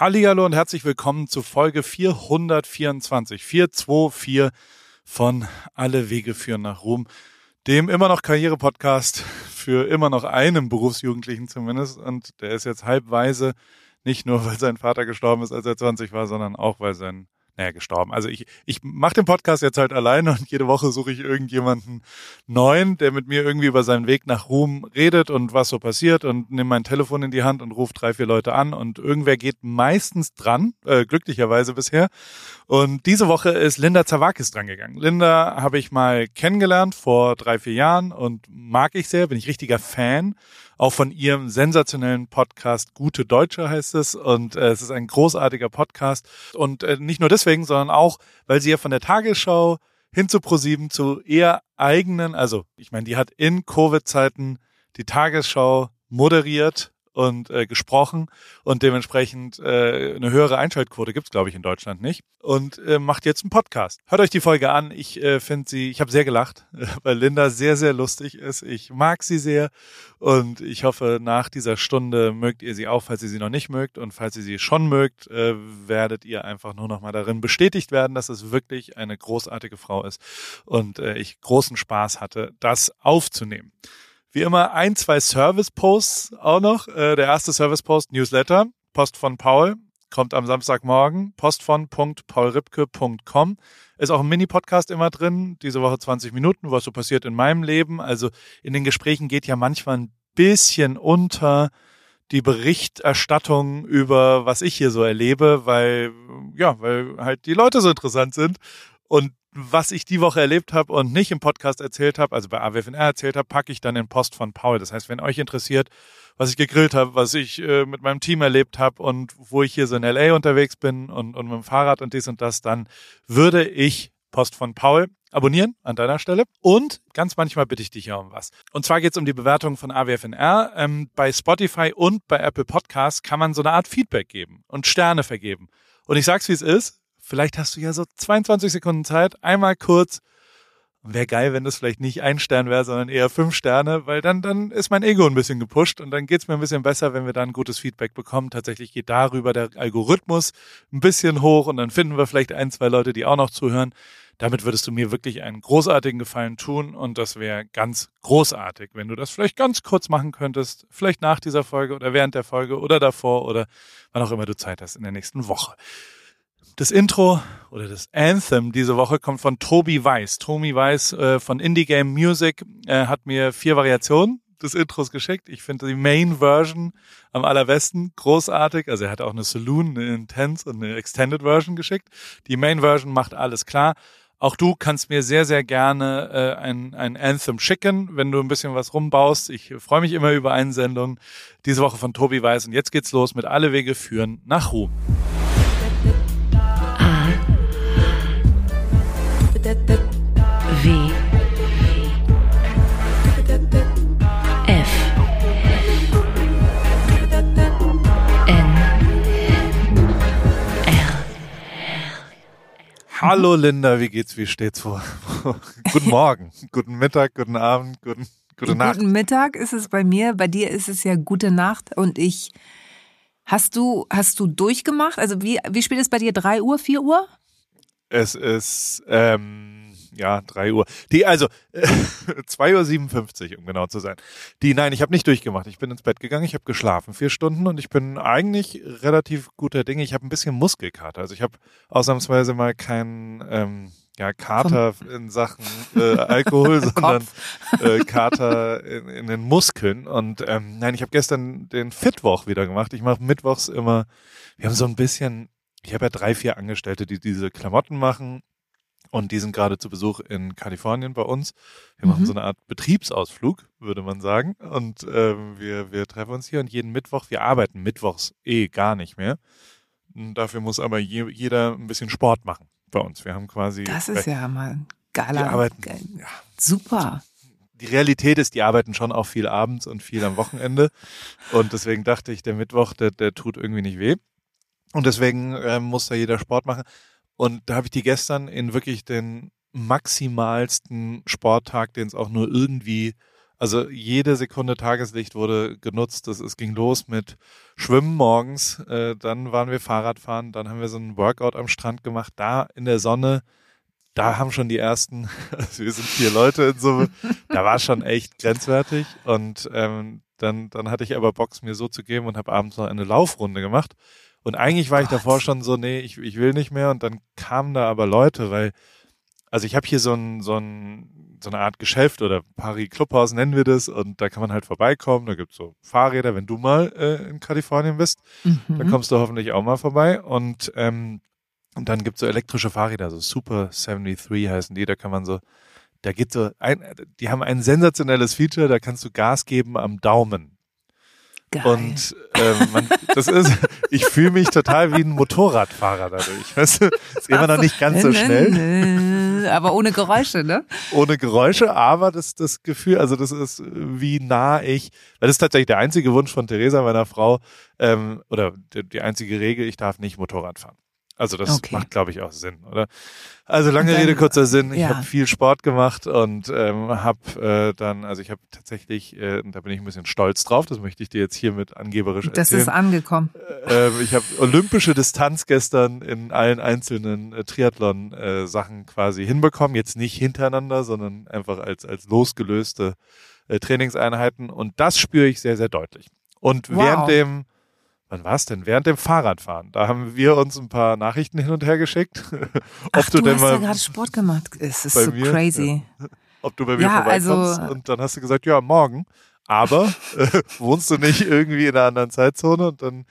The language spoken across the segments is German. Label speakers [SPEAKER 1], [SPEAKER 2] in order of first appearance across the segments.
[SPEAKER 1] Hallihallo und herzlich willkommen zu Folge 424, 424 von Alle Wege führen nach Ruhm, dem immer noch Karriere-Podcast für immer noch einen Berufsjugendlichen zumindest. Und der ist jetzt halbweise, nicht nur weil sein Vater gestorben ist, als er 20 war, sondern auch weil sein naja, gestorben. Also ich, ich mache den Podcast jetzt halt alleine und jede Woche suche ich irgendjemanden neuen, der mit mir irgendwie über seinen Weg nach Ruhm redet und was so passiert und nehme mein Telefon in die Hand und rufe drei, vier Leute an und irgendwer geht meistens dran, äh, glücklicherweise bisher. Und diese Woche ist Linda Zawakis drangegangen. Linda habe ich mal kennengelernt vor drei, vier Jahren und mag ich sehr, bin ich richtiger Fan auch von ihrem sensationellen Podcast Gute Deutsche heißt es. Und äh, es ist ein großartiger Podcast. Und äh, nicht nur deswegen, sondern auch, weil sie ja von der Tagesschau hin zu ProSieben zu eher eigenen, also ich meine, die hat in Covid-Zeiten die Tagesschau moderiert und äh, gesprochen und dementsprechend äh, eine höhere Einschaltquote gibt's glaube ich, in Deutschland nicht. Und äh, macht jetzt einen Podcast. Hört euch die Folge an. Ich äh, finde sie, ich habe sehr gelacht, weil Linda sehr, sehr lustig ist. Ich mag sie sehr und ich hoffe, nach dieser Stunde mögt ihr sie auch, falls ihr sie noch nicht mögt. Und falls ihr sie schon mögt, äh, werdet ihr einfach nur noch mal darin bestätigt werden, dass es wirklich eine großartige Frau ist und äh, ich großen Spaß hatte, das aufzunehmen. Wie immer ein, zwei Service-Posts auch noch. Äh, der erste Service-Post, Newsletter, Post von Paul, kommt am Samstagmorgen, post von paulripke.com. Ist auch ein Mini-Podcast immer drin, diese Woche 20 Minuten, was so passiert in meinem Leben. Also in den Gesprächen geht ja manchmal ein bisschen unter die Berichterstattung über was ich hier so erlebe, weil ja, weil halt die Leute so interessant sind und was ich die Woche erlebt habe und nicht im Podcast erzählt habe, also bei AWFNR erzählt habe, packe ich dann in Post von Paul. Das heißt, wenn euch interessiert, was ich gegrillt habe, was ich äh, mit meinem Team erlebt habe und wo ich hier so in LA unterwegs bin und, und mit dem Fahrrad und dies und das, dann würde ich Post von Paul abonnieren an deiner Stelle. Und ganz manchmal bitte ich dich ja um was. Und zwar geht es um die Bewertung von AWFNR. Ähm, bei Spotify und bei Apple Podcasts kann man so eine Art Feedback geben und Sterne vergeben. Und ich sag's, wie es ist Vielleicht hast du ja so 22 Sekunden Zeit, einmal kurz. Wäre geil, wenn das vielleicht nicht ein Stern wäre, sondern eher fünf Sterne, weil dann, dann ist mein Ego ein bisschen gepusht und dann geht's mir ein bisschen besser, wenn wir dann gutes Feedback bekommen. Tatsächlich geht darüber der Algorithmus ein bisschen hoch und dann finden wir vielleicht ein, zwei Leute, die auch noch zuhören. Damit würdest du mir wirklich einen großartigen Gefallen tun und das wäre ganz großartig, wenn du das vielleicht ganz kurz machen könntest, vielleicht nach dieser Folge oder während der Folge oder davor oder wann auch immer du Zeit hast in der nächsten Woche. Das Intro oder das Anthem diese Woche kommt von Tobi Weiss. Tobi Weiss äh, von Indie Game Music äh, hat mir vier Variationen des Intros geschickt. Ich finde die Main Version am allerbesten, großartig. Also er hat auch eine Saloon, eine Intense und eine Extended Version geschickt. Die Main Version macht alles klar. Auch du kannst mir sehr, sehr gerne äh, ein, ein Anthem schicken, wenn du ein bisschen was rumbaust. Ich freue mich immer über Einsendungen. Diese Woche von Tobi Weiß. Und jetzt geht's los mit Alle Wege führen nach Ruhm.
[SPEAKER 2] F N R
[SPEAKER 1] Hallo Linda, wie geht's, wie steht's vor? guten Morgen, guten Mittag, guten Abend, guten, gute Nacht.
[SPEAKER 3] Guten Mittag ist es bei mir, bei dir ist es ja gute Nacht und ich Hast du, hast du durchgemacht? Also wie, wie spät ist bei dir? Drei Uhr, vier Uhr?
[SPEAKER 1] Es ist ähm, ja drei Uhr. Die also äh, 2.57 Uhr, um genau zu sein. Die, nein, ich habe nicht durchgemacht. Ich bin ins Bett gegangen, ich habe geschlafen vier Stunden und ich bin eigentlich relativ guter Dinge. Ich habe ein bisschen Muskelkater. Also ich habe ausnahmsweise mal keinen ähm, ja, Kater in Sachen äh, Alkohol, sondern äh, Kater in, in, den Muskeln. Und ähm, nein, ich habe gestern den Fitwoch wieder gemacht. Ich mache mittwochs immer, wir haben so ein bisschen ich habe ja drei, vier Angestellte, die diese Klamotten machen und die sind gerade zu Besuch in Kalifornien bei uns. Wir mhm. machen so eine Art Betriebsausflug, würde man sagen. Und ähm, wir, wir treffen uns hier und jeden Mittwoch, wir arbeiten mittwochs eh gar nicht mehr. Und dafür muss aber je, jeder ein bisschen Sport machen bei uns. Wir haben quasi.
[SPEAKER 3] Das ist ja mal geiler.
[SPEAKER 1] Die arbeiten, geil. ja,
[SPEAKER 3] super.
[SPEAKER 1] Die Realität ist, die arbeiten schon auch viel abends und viel am Wochenende. Und deswegen dachte ich, der Mittwoch, der, der tut irgendwie nicht weh. Und deswegen äh, muss da jeder Sport machen. Und da habe ich die gestern in wirklich den maximalsten Sporttag, den es auch nur irgendwie Also jede Sekunde Tageslicht wurde genutzt. Das, es ging los mit Schwimmen morgens, äh, dann waren wir Fahrradfahren, dann haben wir so einen Workout am Strand gemacht, da in der Sonne. Da haben schon die ersten, also wir sind vier Leute in Summe, da war schon echt grenzwertig. Und ähm, dann, dann hatte ich aber Box mir so zu geben und habe abends noch eine Laufrunde gemacht. Und eigentlich war ich davor schon so, nee, ich, ich will nicht mehr. Und dann kamen da aber Leute, weil, also ich habe hier so ein, so ein, so eine Art Geschäft oder Paris Clubhaus nennen wir das. Und da kann man halt vorbeikommen. Da gibt's so Fahrräder, wenn du mal äh, in Kalifornien bist,
[SPEAKER 3] Mhm.
[SPEAKER 1] dann kommst du hoffentlich auch mal vorbei. Und, ähm, und dann gibt's so elektrische Fahrräder, so Super 73 heißen die. Da kann man so, da geht so ein, die haben ein sensationelles Feature, da kannst du Gas geben am Daumen.
[SPEAKER 3] Geil.
[SPEAKER 1] Und ähm, man, das ist, ich fühle mich total wie ein Motorradfahrer dadurch. Weißt du, ist immer noch nicht ganz so schnell,
[SPEAKER 3] Aber ohne Geräusche, ne?
[SPEAKER 1] ohne Geräusche, aber das, das Gefühl, also das ist, wie nah ich, weil das ist tatsächlich der einzige Wunsch von Theresa, meiner Frau, ähm, oder die, die einzige Regel, ich darf nicht Motorrad fahren. Also das
[SPEAKER 3] Okay.
[SPEAKER 1] macht, glaube ich, auch Sinn, oder? Also lange
[SPEAKER 3] dann-
[SPEAKER 1] Rede, kurzer Sinn. Ich
[SPEAKER 3] ja.
[SPEAKER 1] habe viel Sport gemacht und ähm, habe äh, dann, also ich habe tatsächlich, äh, und da bin ich ein bisschen stolz drauf, das möchte ich dir jetzt hiermit angeberisch
[SPEAKER 3] Das
[SPEAKER 1] erzählen.
[SPEAKER 3] ist angekommen.
[SPEAKER 1] Ähm, ich habe olympische Distanz gestern in allen einzelnen äh, Triathlon-Sachen quasi hinbekommen. Jetzt nicht hintereinander, sondern einfach als, als losgelöste äh, Trainingseinheiten. Und das spüre ich sehr, sehr deutlich. Und
[SPEAKER 3] Wow.
[SPEAKER 1] während dem, wann war es denn? Während dem Fahrradfahren, da haben wir uns ein paar Nachrichten hin und her geschickt. ob
[SPEAKER 3] Ach,
[SPEAKER 1] du,
[SPEAKER 3] du
[SPEAKER 1] denn
[SPEAKER 3] hast
[SPEAKER 1] mal,
[SPEAKER 3] ja gerade Sport gemacht. Es ist so
[SPEAKER 1] mir,
[SPEAKER 3] crazy.
[SPEAKER 1] ob du bei mir
[SPEAKER 3] Ja,
[SPEAKER 1] vorbeikommst.
[SPEAKER 3] also-
[SPEAKER 1] und dann hast du gesagt, ja, morgen. Aber äh, wohnst du nicht irgendwie in einer anderen Zeitzone? Und dann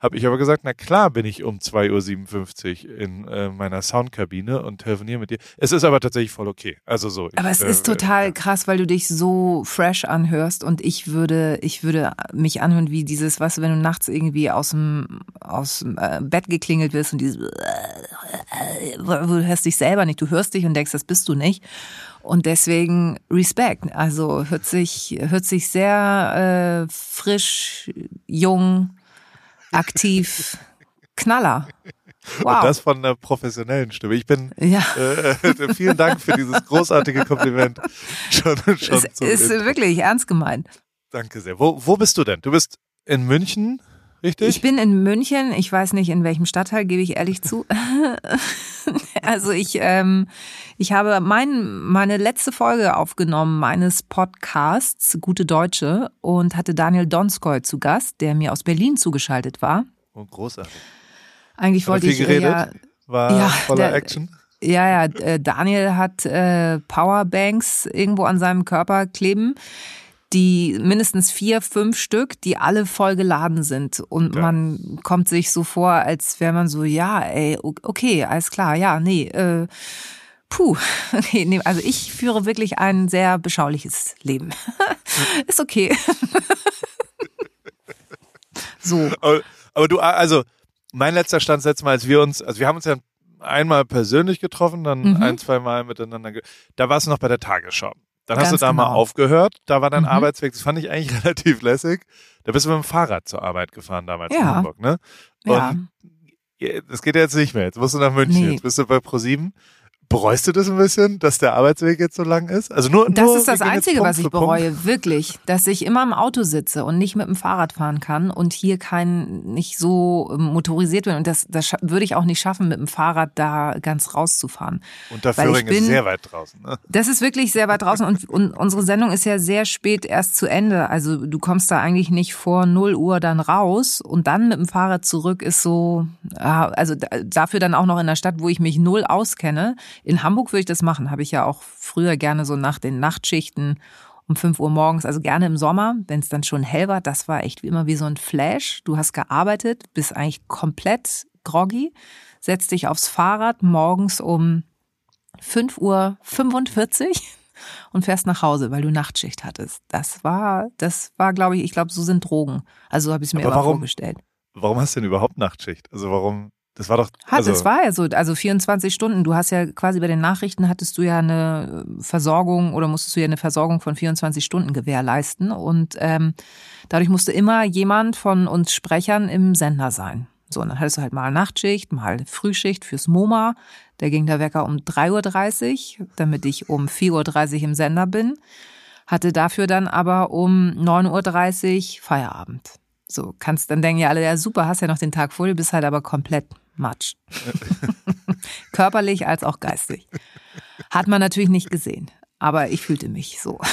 [SPEAKER 1] habe ich aber gesagt, na klar bin ich um 2.57 Uhr in äh, meiner Soundkabine und telefoniere mit dir. Es ist aber tatsächlich voll okay. Also so.
[SPEAKER 3] Aber
[SPEAKER 1] ich,
[SPEAKER 3] es ist
[SPEAKER 1] äh,
[SPEAKER 3] total krass, weil du dich so fresh anhörst und ich würde, ich würde mich anhören wie dieses, du, wenn du nachts irgendwie aus dem, aus dem äh, Bett geklingelt wirst und dieses, du hörst dich selber nicht, du hörst dich und denkst, das bist du nicht. Und deswegen Respekt. Also hört sich, hört sich sehr äh, frisch, jung, aktiv, Knaller. Wow.
[SPEAKER 1] Und das von einer professionellen Stimme. Ich bin,
[SPEAKER 3] ja.
[SPEAKER 1] äh, vielen Dank für dieses großartige Kompliment. Schon, schon
[SPEAKER 3] ist
[SPEAKER 1] Intro.
[SPEAKER 3] wirklich ernst gemeint.
[SPEAKER 1] Danke sehr. Wo, wo bist du denn? Du bist in München, richtig?
[SPEAKER 3] Ich bin in München, ich weiß nicht in welchem Stadtteil, gebe ich ehrlich zu. also ich, ähm, ich habe mein, meine letzte Folge aufgenommen meines Podcasts Gute Deutsche und hatte Daniel Donskoy zu Gast, der mir aus Berlin zugeschaltet war.
[SPEAKER 1] oh, großartig.
[SPEAKER 3] Eigentlich
[SPEAKER 1] Hat
[SPEAKER 3] wollte
[SPEAKER 1] viel
[SPEAKER 3] ich
[SPEAKER 1] geredet?
[SPEAKER 3] ja,
[SPEAKER 1] War
[SPEAKER 3] Ja,
[SPEAKER 1] voller
[SPEAKER 3] der-
[SPEAKER 1] Action.
[SPEAKER 3] ja, ja, äh, Daniel hat äh, Powerbanks irgendwo an seinem Körper kleben, die mindestens vier, fünf Stück, die alle voll geladen sind. Und
[SPEAKER 1] Ja.
[SPEAKER 3] man kommt sich so vor, als wäre man so, ja, ey, okay, alles klar, ja, nee, äh, puh, okay, nee, also ich führe wirklich ein sehr beschauliches Leben. Ist okay. so.
[SPEAKER 1] Aber, aber du, also, mein letzter Stand letztes Mal, als wir uns, also wir haben uns ja einmal persönlich getroffen, dann
[SPEAKER 3] Mhm.
[SPEAKER 1] ein, zwei Mal miteinander, da warst du noch bei der Tagesschau. Dann hast
[SPEAKER 3] Ganz
[SPEAKER 1] du da mal
[SPEAKER 3] genau.
[SPEAKER 1] aufgehört, da war dein
[SPEAKER 3] Mhm.
[SPEAKER 1] Arbeitsweg, das fand ich eigentlich relativ lässig. Da bist du mit dem Fahrrad zur Arbeit gefahren damals in
[SPEAKER 3] Ja.
[SPEAKER 1] Hamburg, ne? Und ja, das geht ja jetzt nicht mehr. Jetzt musst du nach München.
[SPEAKER 3] Nee.
[SPEAKER 1] Jetzt bist du bei ProSieben. Bereust du das ein bisschen, dass der Arbeitsweg jetzt so lang ist? Also nur,
[SPEAKER 3] Das
[SPEAKER 1] nur,
[SPEAKER 3] ist das Einzige, was ich
[SPEAKER 1] für Punkt.
[SPEAKER 3] bereue, wirklich, dass ich immer im Auto sitze und nicht mit dem Fahrrad fahren kann und hier kein nicht so ähm, motorisiert bin und das, das würde ich auch nicht schaffen, mit dem Fahrrad da ganz rauszufahren.
[SPEAKER 1] Und der
[SPEAKER 3] Weil
[SPEAKER 1] Föhring ist
[SPEAKER 3] bin-
[SPEAKER 1] sehr weit draußen. Ne?
[SPEAKER 3] Das ist wirklich sehr weit draußen und, und unsere Sendung ist ja sehr spät erst zu Ende. Also du kommst da eigentlich nicht vor 0 Uhr dann raus und dann mit dem Fahrrad zurück ist so, ja, also da- dafür dann auch noch in der Stadt, wo ich mich null auskenne. In Hamburg würde ich das machen, habe ich ja auch früher gerne so nach den Nachtschichten um 5 Uhr morgens, also gerne im Sommer, wenn es dann schon hell war. Das war echt wie immer wie so ein Flash. Du hast gearbeitet, bist eigentlich komplett groggy, setzt dich aufs Fahrrad morgens um 5 Uhr 45 und fährst nach Hause, weil du Nachtschicht hattest. Das war, das war, glaube ich, ich glaube, so sind Drogen. Also so habe ich es mir
[SPEAKER 1] Aber
[SPEAKER 3] immer
[SPEAKER 1] warum-
[SPEAKER 3] vorgestellt.
[SPEAKER 1] Warum hast du denn überhaupt Nachtschicht? Also warum? Das war doch.
[SPEAKER 3] Hat,
[SPEAKER 1] also,
[SPEAKER 3] es war ja so, also 24 Stunden. Du hast ja quasi bei den Nachrichten hattest du ja eine Versorgung oder musstest du ja eine Versorgung von 24 Stunden gewährleisten und ähm, dadurch musste immer jemand von uns Sprechern im Sender sein. So, und dann hattest du halt mal Nachtschicht, mal Frühschicht fürs MoMA. Da ging der Wecker um 3.30 Uhr, damit ich um 4.30 Uhr im Sender bin. hatte dafür dann aber um 9.30 Uhr Feierabend. So, kannst dann denken ja alle, ja super, hast ja noch den Tag vor dir, bist halt aber komplett matsch. Körperlich als auch geistig. Hat man natürlich nicht gesehen, aber ich fühlte mich so.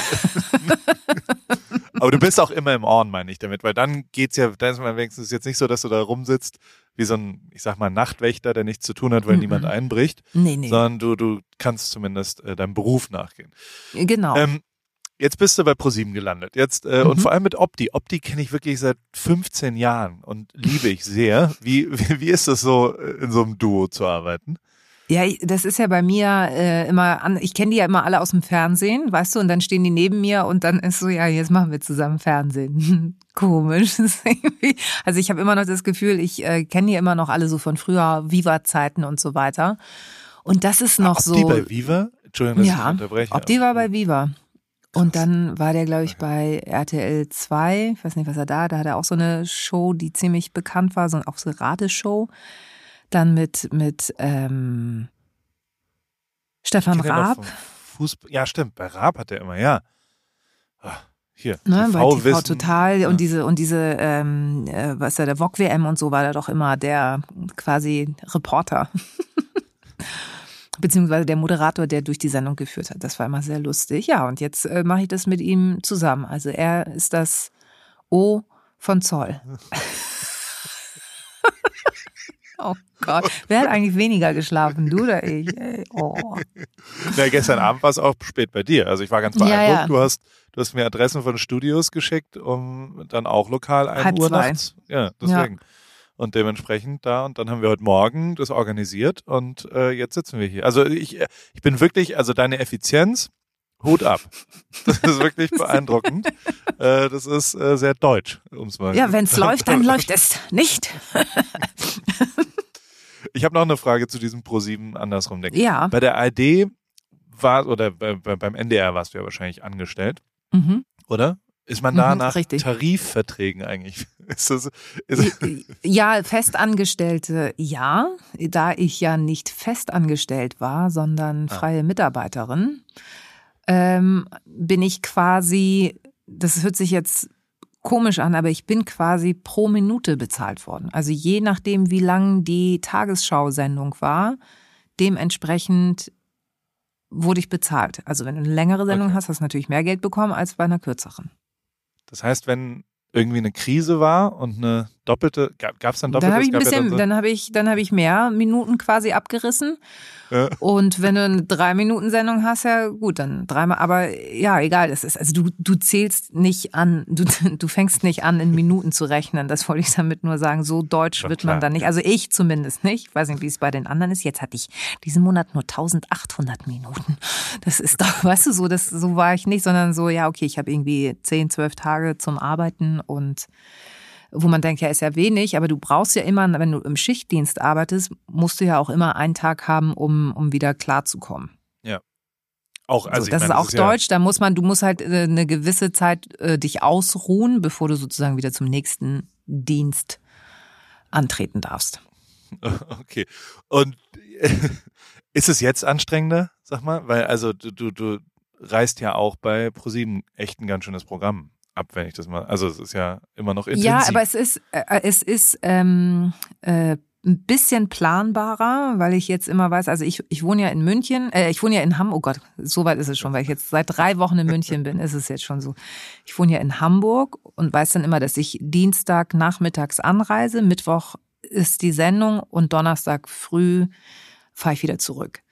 [SPEAKER 1] Aber du bist auch immer im Ohren, meine ich damit, weil dann geht's ja, dann ist man wenigstens jetzt nicht so, dass du da rumsitzt wie so ein, ich sag mal, Nachtwächter, der nichts zu tun hat, weil
[SPEAKER 3] Mhm.
[SPEAKER 1] niemand einbricht,
[SPEAKER 3] Nee, nee.
[SPEAKER 1] sondern du, du kannst zumindest äh, deinem Beruf nachgehen.
[SPEAKER 3] Genau.
[SPEAKER 1] Ähm, jetzt bist du bei ProSieben gelandet. Jetzt äh,
[SPEAKER 3] Mhm.
[SPEAKER 1] und vor allem mit Opti. Opti kenne ich wirklich seit 15 Jahren und liebe ich sehr. Wie, wie, wie ist es so, äh, in so einem Duo zu arbeiten?
[SPEAKER 3] Ja, das ist ja bei mir äh, immer an. Ich kenne die ja immer alle aus dem Fernsehen, weißt du, und dann stehen die neben mir und dann ist so, ja, jetzt machen wir zusammen Fernsehen. Komisch. Das also ich habe immer noch das Gefühl, ich äh, kenne die immer noch alle so von früher Viva-Zeiten und so weiter. Und das ist noch
[SPEAKER 1] Opti
[SPEAKER 3] so.
[SPEAKER 1] bei Viva? Entschuldigung, dass ich
[SPEAKER 3] ja,
[SPEAKER 1] unterbreche.
[SPEAKER 3] ob die war bei Viva. Und dann war der, glaube ich, bei RTL 2, ich weiß nicht, was er da, da hat er auch so eine Show, die ziemlich bekannt war, so auch so eine Rateshow. Dann mit, mit ähm, Stefan Raab,
[SPEAKER 1] Fußball. Ja, stimmt. Bei Raab hat er immer, ja. Ah, hier.
[SPEAKER 3] ne, bei
[SPEAKER 1] TV
[SPEAKER 3] TV
[SPEAKER 1] Wissen.
[SPEAKER 3] Total
[SPEAKER 1] Ja.
[SPEAKER 3] und diese, und diese, ähm, äh, was ist der, der VOG WM und so war da doch immer der quasi Reporter. Beziehungsweise der Moderator, der durch die Sendung geführt hat. Das war immer sehr lustig. Ja, und jetzt äh, mache ich das mit ihm zusammen. Also er ist das O von Zoll. oh Gott. Wer hat eigentlich weniger geschlafen? Du oder ich? Ey, oh.
[SPEAKER 1] Ja, gestern Abend war es auch spät bei dir. Also ich war ganz
[SPEAKER 3] Ja,
[SPEAKER 1] beeindruckt.
[SPEAKER 3] ja.
[SPEAKER 1] Du hast, du hast mir Adressen von Studios geschickt, um dann auch lokal 1
[SPEAKER 3] Halb
[SPEAKER 1] Uhr
[SPEAKER 3] zwei.
[SPEAKER 1] nachts. Ja, deswegen. Und dementsprechend da, und dann haben wir heute Morgen das organisiert und äh, jetzt sitzen wir hier. Also ich, äh, ich bin wirklich, also deine Effizienz, Hut ab. Das ist wirklich beeindruckend. äh, das ist äh, sehr deutsch, um es mal
[SPEAKER 3] Ja, wenn es läuft, dann läuft es nicht.
[SPEAKER 1] Ich habe noch eine Frage zu diesem Pro7 andersrum denken.
[SPEAKER 3] Ja.
[SPEAKER 1] Bei der ARD war, oder bei, bei, beim NDR warst du ja wahrscheinlich angestellt,
[SPEAKER 3] Mhm.
[SPEAKER 1] oder? Ist man da
[SPEAKER 3] Mhm,
[SPEAKER 1] nach
[SPEAKER 3] richtig.
[SPEAKER 1] Tarifverträgen eigentlich? Ist das, ist,
[SPEAKER 3] Ja, Festangestellte, ja, da ich ja nicht festangestellt war, sondern
[SPEAKER 1] Ah.
[SPEAKER 3] freie Mitarbeiterin, ähm, bin ich quasi, das hört sich jetzt komisch an, aber ich bin quasi pro Minute bezahlt worden. Also je nachdem, wie lang die Tagesschau-Sendung war, dementsprechend wurde ich bezahlt. Also wenn du eine längere Sendung
[SPEAKER 1] Okay.
[SPEAKER 3] hast, hast du natürlich mehr Geld bekommen als bei einer kürzeren.
[SPEAKER 1] Das heißt, wenn irgendwie eine Krise war und eine doppelte, gab es dann
[SPEAKER 3] Dann
[SPEAKER 1] doppelte?
[SPEAKER 3] habe ich ein
[SPEAKER 1] gab ja
[SPEAKER 3] bisschen,
[SPEAKER 1] dann
[SPEAKER 3] dann habe ich, dann habe ich mehr Minuten quasi abgerissen.
[SPEAKER 1] Ja.
[SPEAKER 3] Und wenn du eine drei Minuten Sendung hast, ja gut, dann dreimal. Aber ja, egal, das ist also du du zählst nicht an, du du fängst nicht an in Minuten zu rechnen. Das wollte ich damit nur sagen. So deutsch
[SPEAKER 1] Schon
[SPEAKER 3] wird
[SPEAKER 1] klar,
[SPEAKER 3] man dann nicht. Also ich zumindest nicht. Ich weiß nicht, wie es bei den anderen ist. Jetzt hatte ich diesen Monat nur 1800 Minuten. Das ist doch, weißt du, so das so war ich nicht, sondern so ja okay, ich habe irgendwie 10, 12 Tage zum Arbeiten und wo man denkt, ja, ist ja wenig, aber du brauchst ja immer, wenn du im Schichtdienst arbeitest, musst du ja auch immer einen Tag haben, um, um wieder klarzukommen.
[SPEAKER 1] auch, also
[SPEAKER 3] so, das
[SPEAKER 1] meine,
[SPEAKER 3] ist auch
[SPEAKER 1] ja-
[SPEAKER 3] deutsch, da muss man, du musst halt äh, eine gewisse Zeit äh, dich ausruhen, bevor du sozusagen wieder zum nächsten Dienst antreten darfst.
[SPEAKER 1] Okay. Und äh, ist es jetzt anstrengender, sag mal? Weil, also du, du, du reißt ja auch bei ProSieben echt ein ganz schönes Programm ab, wenn ich das mal. Also es ist ja immer noch intensiv.
[SPEAKER 3] Ja, aber es ist, äh, es ist ähm, äh, ein bisschen planbarer, weil ich jetzt immer weiß, also ich, ich wohne ja in München, äh, ich wohne ja in Hamburg, oh Gott, so weit ist es schon, weil ich jetzt seit drei Wochen in München bin, ist es jetzt schon so. Ich wohne ja in Hamburg und weiß dann immer, dass ich Dienstag nachmittags anreise, Mittwoch ist die Sendung und Donnerstag früh fahre ich wieder zurück.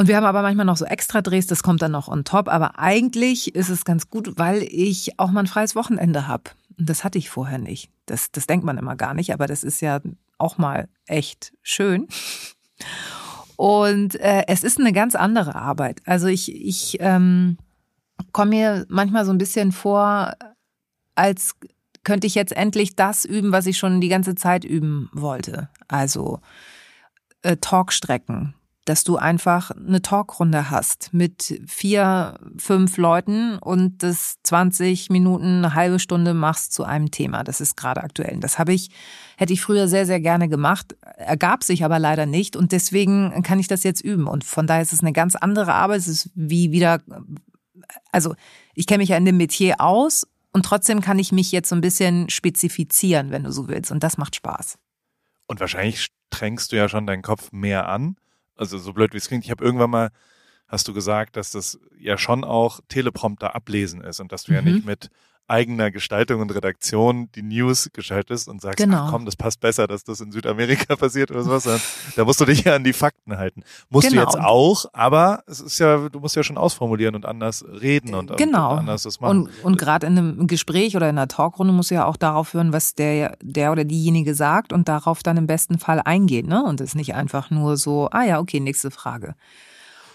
[SPEAKER 3] Und wir haben aber manchmal noch so extra Drehs, das kommt dann noch on top. Aber eigentlich ist es ganz gut, weil ich auch mal ein freies Wochenende habe. Und das hatte ich vorher nicht. Das, das denkt man immer gar nicht, aber das ist ja auch mal echt schön. Und äh, es ist eine ganz andere Arbeit. Also ich, ich ähm, komme mir manchmal so ein bisschen vor, als könnte ich jetzt endlich das üben, was ich schon die ganze Zeit üben wollte. Also äh, Talkstrecken, dass du einfach eine Talkrunde hast mit vier, fünf Leuten und das 20 Minuten, eine halbe Stunde machst zu einem Thema. Das ist gerade aktuell. Das habe ich, hätte ich früher sehr, sehr gerne gemacht, ergab sich aber leider nicht und deswegen kann ich das jetzt üben. Und von daher ist es eine ganz andere Arbeit. Es ist wie wieder, also ich kenne mich ja in dem Metier aus und trotzdem kann ich mich jetzt so ein bisschen spezifizieren, wenn du so willst. Und das macht Spaß.
[SPEAKER 1] Und wahrscheinlich strengst du ja schon deinen Kopf mehr an. Also so blöd wie es klingt, ich habe irgendwann mal, hast du gesagt, dass das ja schon auch Teleprompter ablesen ist und dass du ja
[SPEAKER 3] Mhm.
[SPEAKER 1] nicht mit eigener Gestaltung und Redaktion die News gestaltest und sagst,
[SPEAKER 3] Genau.
[SPEAKER 1] ach komm, das passt besser, dass das in Südamerika passiert oder sowas. Da musst du dich ja an die Fakten halten. Musst
[SPEAKER 3] Genau.
[SPEAKER 1] du jetzt auch, aber es ist ja, du musst ja schon ausformulieren und anders reden und,
[SPEAKER 3] Genau.
[SPEAKER 1] und anders das machen.
[SPEAKER 3] Und, und gerade in einem Gespräch oder in einer Talkrunde musst du ja auch darauf hören, was der, der oder diejenige sagt und darauf dann im besten Fall eingehen. Ne? Und es ist nicht einfach nur so, ah ja, okay, nächste Frage.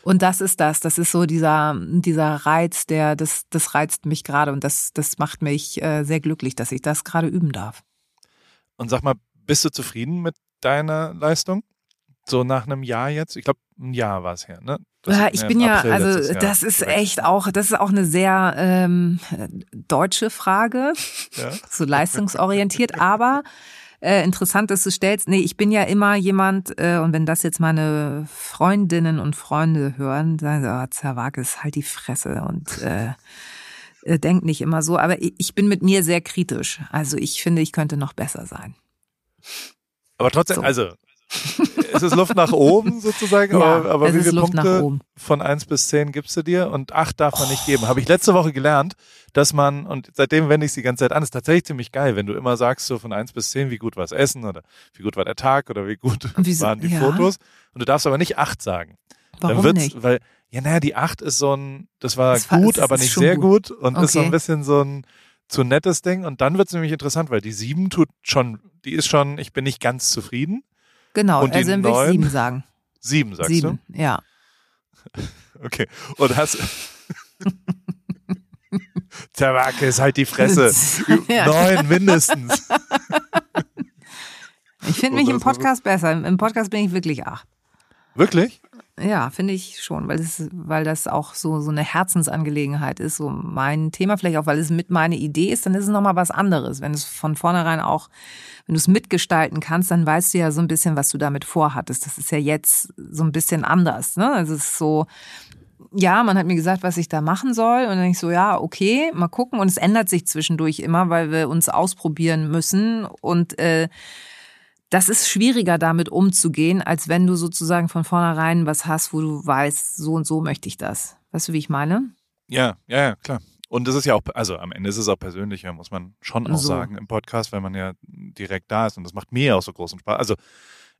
[SPEAKER 3] Und das ist das, das ist so dieser, dieser Reiz, der, das, das reizt mich gerade und das, das macht mich äh, sehr glücklich, dass ich das gerade üben darf.
[SPEAKER 1] Und sag mal, bist du zufrieden mit deiner Leistung? So nach einem Jahr jetzt? Ich glaube, ein Jahr war es her, ne?
[SPEAKER 3] Ja, ich
[SPEAKER 1] im
[SPEAKER 3] bin ja,
[SPEAKER 1] April
[SPEAKER 3] also das ist echt auch, das ist auch eine sehr ähm, deutsche Frage,
[SPEAKER 1] Ja?
[SPEAKER 3] so leistungsorientiert, aber äh, interessant, dass du stellst. Nee, ich bin ja immer jemand, äh, und wenn das jetzt meine Freundinnen und Freunde hören, sagen sie, oh, Zerwakis, halt die Fresse und äh, äh, denk nicht immer so. Aber ich, ich bin mit mir sehr kritisch. Also ich finde, ich könnte noch besser sein.
[SPEAKER 1] Aber trotzdem,
[SPEAKER 3] So.
[SPEAKER 1] also es ist Luft nach oben sozusagen,
[SPEAKER 3] Ja,
[SPEAKER 1] aber, wie viele Punkte von eins bis zehn gibst du dir und acht darf man nicht geben. Habe ich letzte Woche gelernt, dass man, und seitdem wende ich es die ganze Zeit an, ist tatsächlich ziemlich geil, wenn du immer sagst, so von eins bis zehn, wie gut war das Essen oder wie gut war der Tag oder wie gut
[SPEAKER 3] wieso-
[SPEAKER 1] waren die
[SPEAKER 3] ja.
[SPEAKER 1] Fotos. Und du darfst aber nicht acht sagen.
[SPEAKER 3] Warum
[SPEAKER 1] Dann wird's,
[SPEAKER 3] nicht?
[SPEAKER 1] Weil, ja, naja, die acht ist so ein, das war
[SPEAKER 3] Das war-
[SPEAKER 1] gut, aber nicht sehr
[SPEAKER 3] gut.
[SPEAKER 1] gut, und ist so ein
[SPEAKER 3] Okay.
[SPEAKER 1] bisschen so ein zu nettes Ding. Und dann wird es nämlich interessant, weil die sieben tut schon, die ist schon, ich bin nicht ganz zufrieden.
[SPEAKER 3] Genau,
[SPEAKER 1] Und
[SPEAKER 3] also dann würde ich sieben sagen.
[SPEAKER 1] Sieben, sagst
[SPEAKER 3] sieben, ja.
[SPEAKER 1] du? Okay. Und hast. Tabake ist halt die Fresse.
[SPEAKER 3] Ja.
[SPEAKER 1] Neun mindestens.
[SPEAKER 3] Ich finde mich im Podcast besser. Im Podcast bin ich wirklich acht.
[SPEAKER 1] Wirklich?
[SPEAKER 3] Ja, finde ich schon, weil das, weil das auch so, so eine Herzensangelegenheit ist, so mein Thema, vielleicht auch, weil es mit meine Idee ist, dann ist es nochmal was anderes. Wenn es von vornherein auch, wenn du es mitgestalten kannst, dann weißt du ja so ein bisschen, was du damit vorhattest. Das ist ja jetzt so ein bisschen anders, ne? Also es ist so, ja, man hat mir gesagt, was ich da machen soll. Und dann ich so, ja, okay, mal gucken. Und es ändert sich zwischendurch immer, weil wir uns ausprobieren müssen. Und äh, das ist schwieriger, damit umzugehen, als wenn du sozusagen von vornherein was hast, wo du weißt, so und so möchte ich das. Weißt du, wie ich meine?
[SPEAKER 1] Ja, ja, ja, klar. Und das ist ja auch, also am Ende ist es auch persönlicher, muss man schon auch
[SPEAKER 3] So.
[SPEAKER 1] sagen im Podcast, weil man ja direkt da ist und das macht mir auch so großen Spaß. Also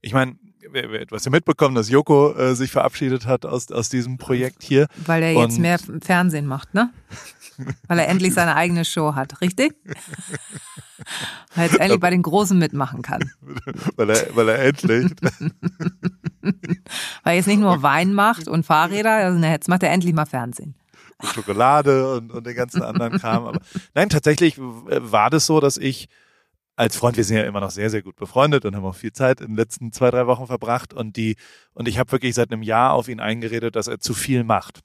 [SPEAKER 1] ich meine, du hast ja mitbekommen, dass Joko äh, sich verabschiedet hat aus, aus diesem Projekt hier.
[SPEAKER 3] Weil er jetzt
[SPEAKER 1] Und-
[SPEAKER 3] mehr Fernsehen macht, ne? Weil er endlich seine eigene Show hat, richtig? Weil er jetzt endlich bei den Großen mitmachen kann.
[SPEAKER 1] weil er, weil er endlich.
[SPEAKER 3] Weil er jetzt nicht nur Wein macht und Fahrräder, sondern jetzt macht er endlich mal Fernsehen.
[SPEAKER 1] und Schokolade und, und den ganzen anderen Kram. Aber nein, tatsächlich äh, war das so, dass ich als Freund, wir sind ja immer noch sehr, sehr gut befreundet und haben auch viel Zeit in den letzten zwei, drei Wochen verbracht und die, und ich habe wirklich seit einem Jahr auf ihn eingeredet, dass er zu viel macht.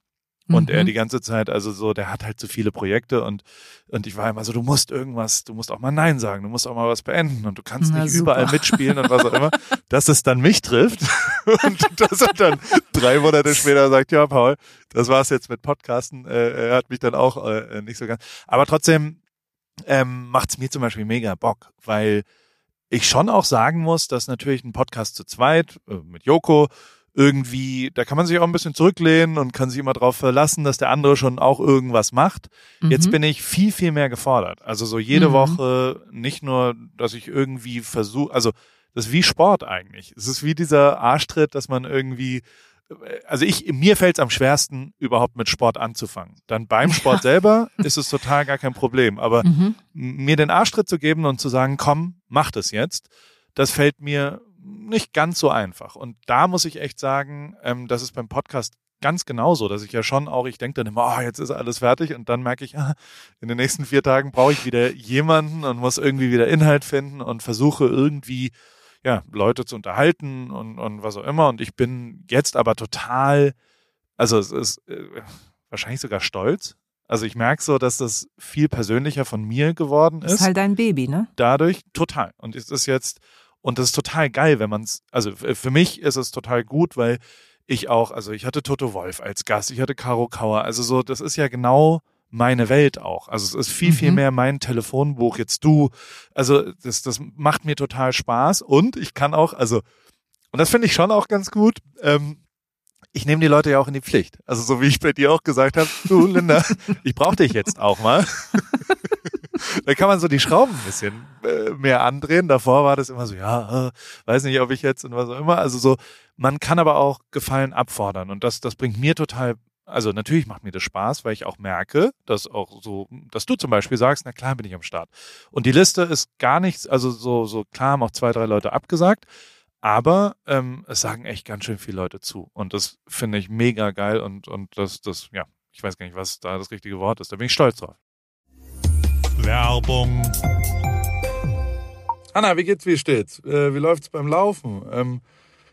[SPEAKER 1] Und
[SPEAKER 3] Mhm.
[SPEAKER 1] er die ganze Zeit, also so, der hat halt zu viele Projekte und, und ich war immer so, du musst irgendwas, du musst auch mal Nein sagen, du musst auch mal was beenden und du kannst
[SPEAKER 3] Na,
[SPEAKER 1] nicht
[SPEAKER 3] super.
[SPEAKER 1] überall mitspielen und was auch immer, dass es dann mich trifft und dass er dann drei Monate später sagt, ja, Paul, das war's jetzt mit Podcasten, äh, er hat mich dann auch äh, nicht so ganz, aber trotzdem ähm, macht's mir zum Beispiel mega Bock, weil ich schon auch sagen muss, dass natürlich ein Podcast zu zweit äh, mit Joko irgendwie, da kann man sich auch ein bisschen zurücklehnen und kann sich immer darauf verlassen, dass der andere schon auch irgendwas macht. Jetzt
[SPEAKER 3] Mhm.
[SPEAKER 1] bin ich viel, viel mehr gefordert. Also so jede
[SPEAKER 3] Mhm.
[SPEAKER 1] Woche nicht nur, dass ich irgendwie versuche, also das ist wie Sport eigentlich. Es ist wie dieser Arschtritt, dass man irgendwie, also ich, mir fällt es am schwersten, überhaupt mit Sport anzufangen. Dann beim Sport selber ist es total gar kein Problem. Aber
[SPEAKER 3] Mhm.
[SPEAKER 1] mir den Arschtritt zu geben und zu sagen, komm, mach das jetzt, das fällt mir nicht ganz so einfach. Und da muss ich echt sagen, ähm, das ist beim Podcast ganz genauso, dass ich ja schon auch, ich denke dann immer, oh, jetzt ist alles fertig und dann merke ich, ah, in den nächsten vier Tagen brauche ich wieder jemanden und muss irgendwie wieder Inhalt finden und versuche irgendwie, ja, Leute zu unterhalten und, und was auch immer. Und ich bin jetzt aber total, also es ist äh, wahrscheinlich sogar stolz. Also ich merke so, dass das viel persönlicher von mir geworden ist
[SPEAKER 3] ist halt dein Baby, ne?
[SPEAKER 1] dadurch total. Und es ist jetzt, und das ist total geil, wenn man es, also f- für mich ist es total gut, weil ich auch, also ich hatte Toto Wolf als Gast, ich hatte Caro Kauer, also so, das ist ja genau meine Welt auch. Also es ist viel, viel
[SPEAKER 3] Mhm.
[SPEAKER 1] mehr mein Telefonbuch, jetzt du. Also das, das macht mir total Spaß und ich kann auch, also, und das finde ich schon auch ganz gut, ähm, ich nehme die Leute ja auch in die Pflicht. Also so wie ich bei dir auch gesagt habe, du Linda, ich brauche dich jetzt auch mal. da kann man so die Schrauben ein bisschen äh, mehr andrehen. Davor war das immer so, ja, äh, weiß nicht, ob ich jetzt und was auch immer. Also so, man kann aber auch Gefallen abfordern und das, das bringt mir total also natürlich macht mir das Spaß, weil ich auch merke, dass auch so, dass du zum Beispiel sagst, na klar bin ich am Start. Und die Liste ist gar nichts, also so, so klar haben auch zwei, drei Leute abgesagt, aber ähm, es sagen echt ganz schön viele Leute zu. Und das finde ich mega geil und, und das, das, ja, ich weiß gar nicht, was da das richtige Wort ist. Da bin ich stolz drauf. Werbung. Anna, wie geht's, wie steht's? Äh, wie läuft's beim Laufen? Ähm,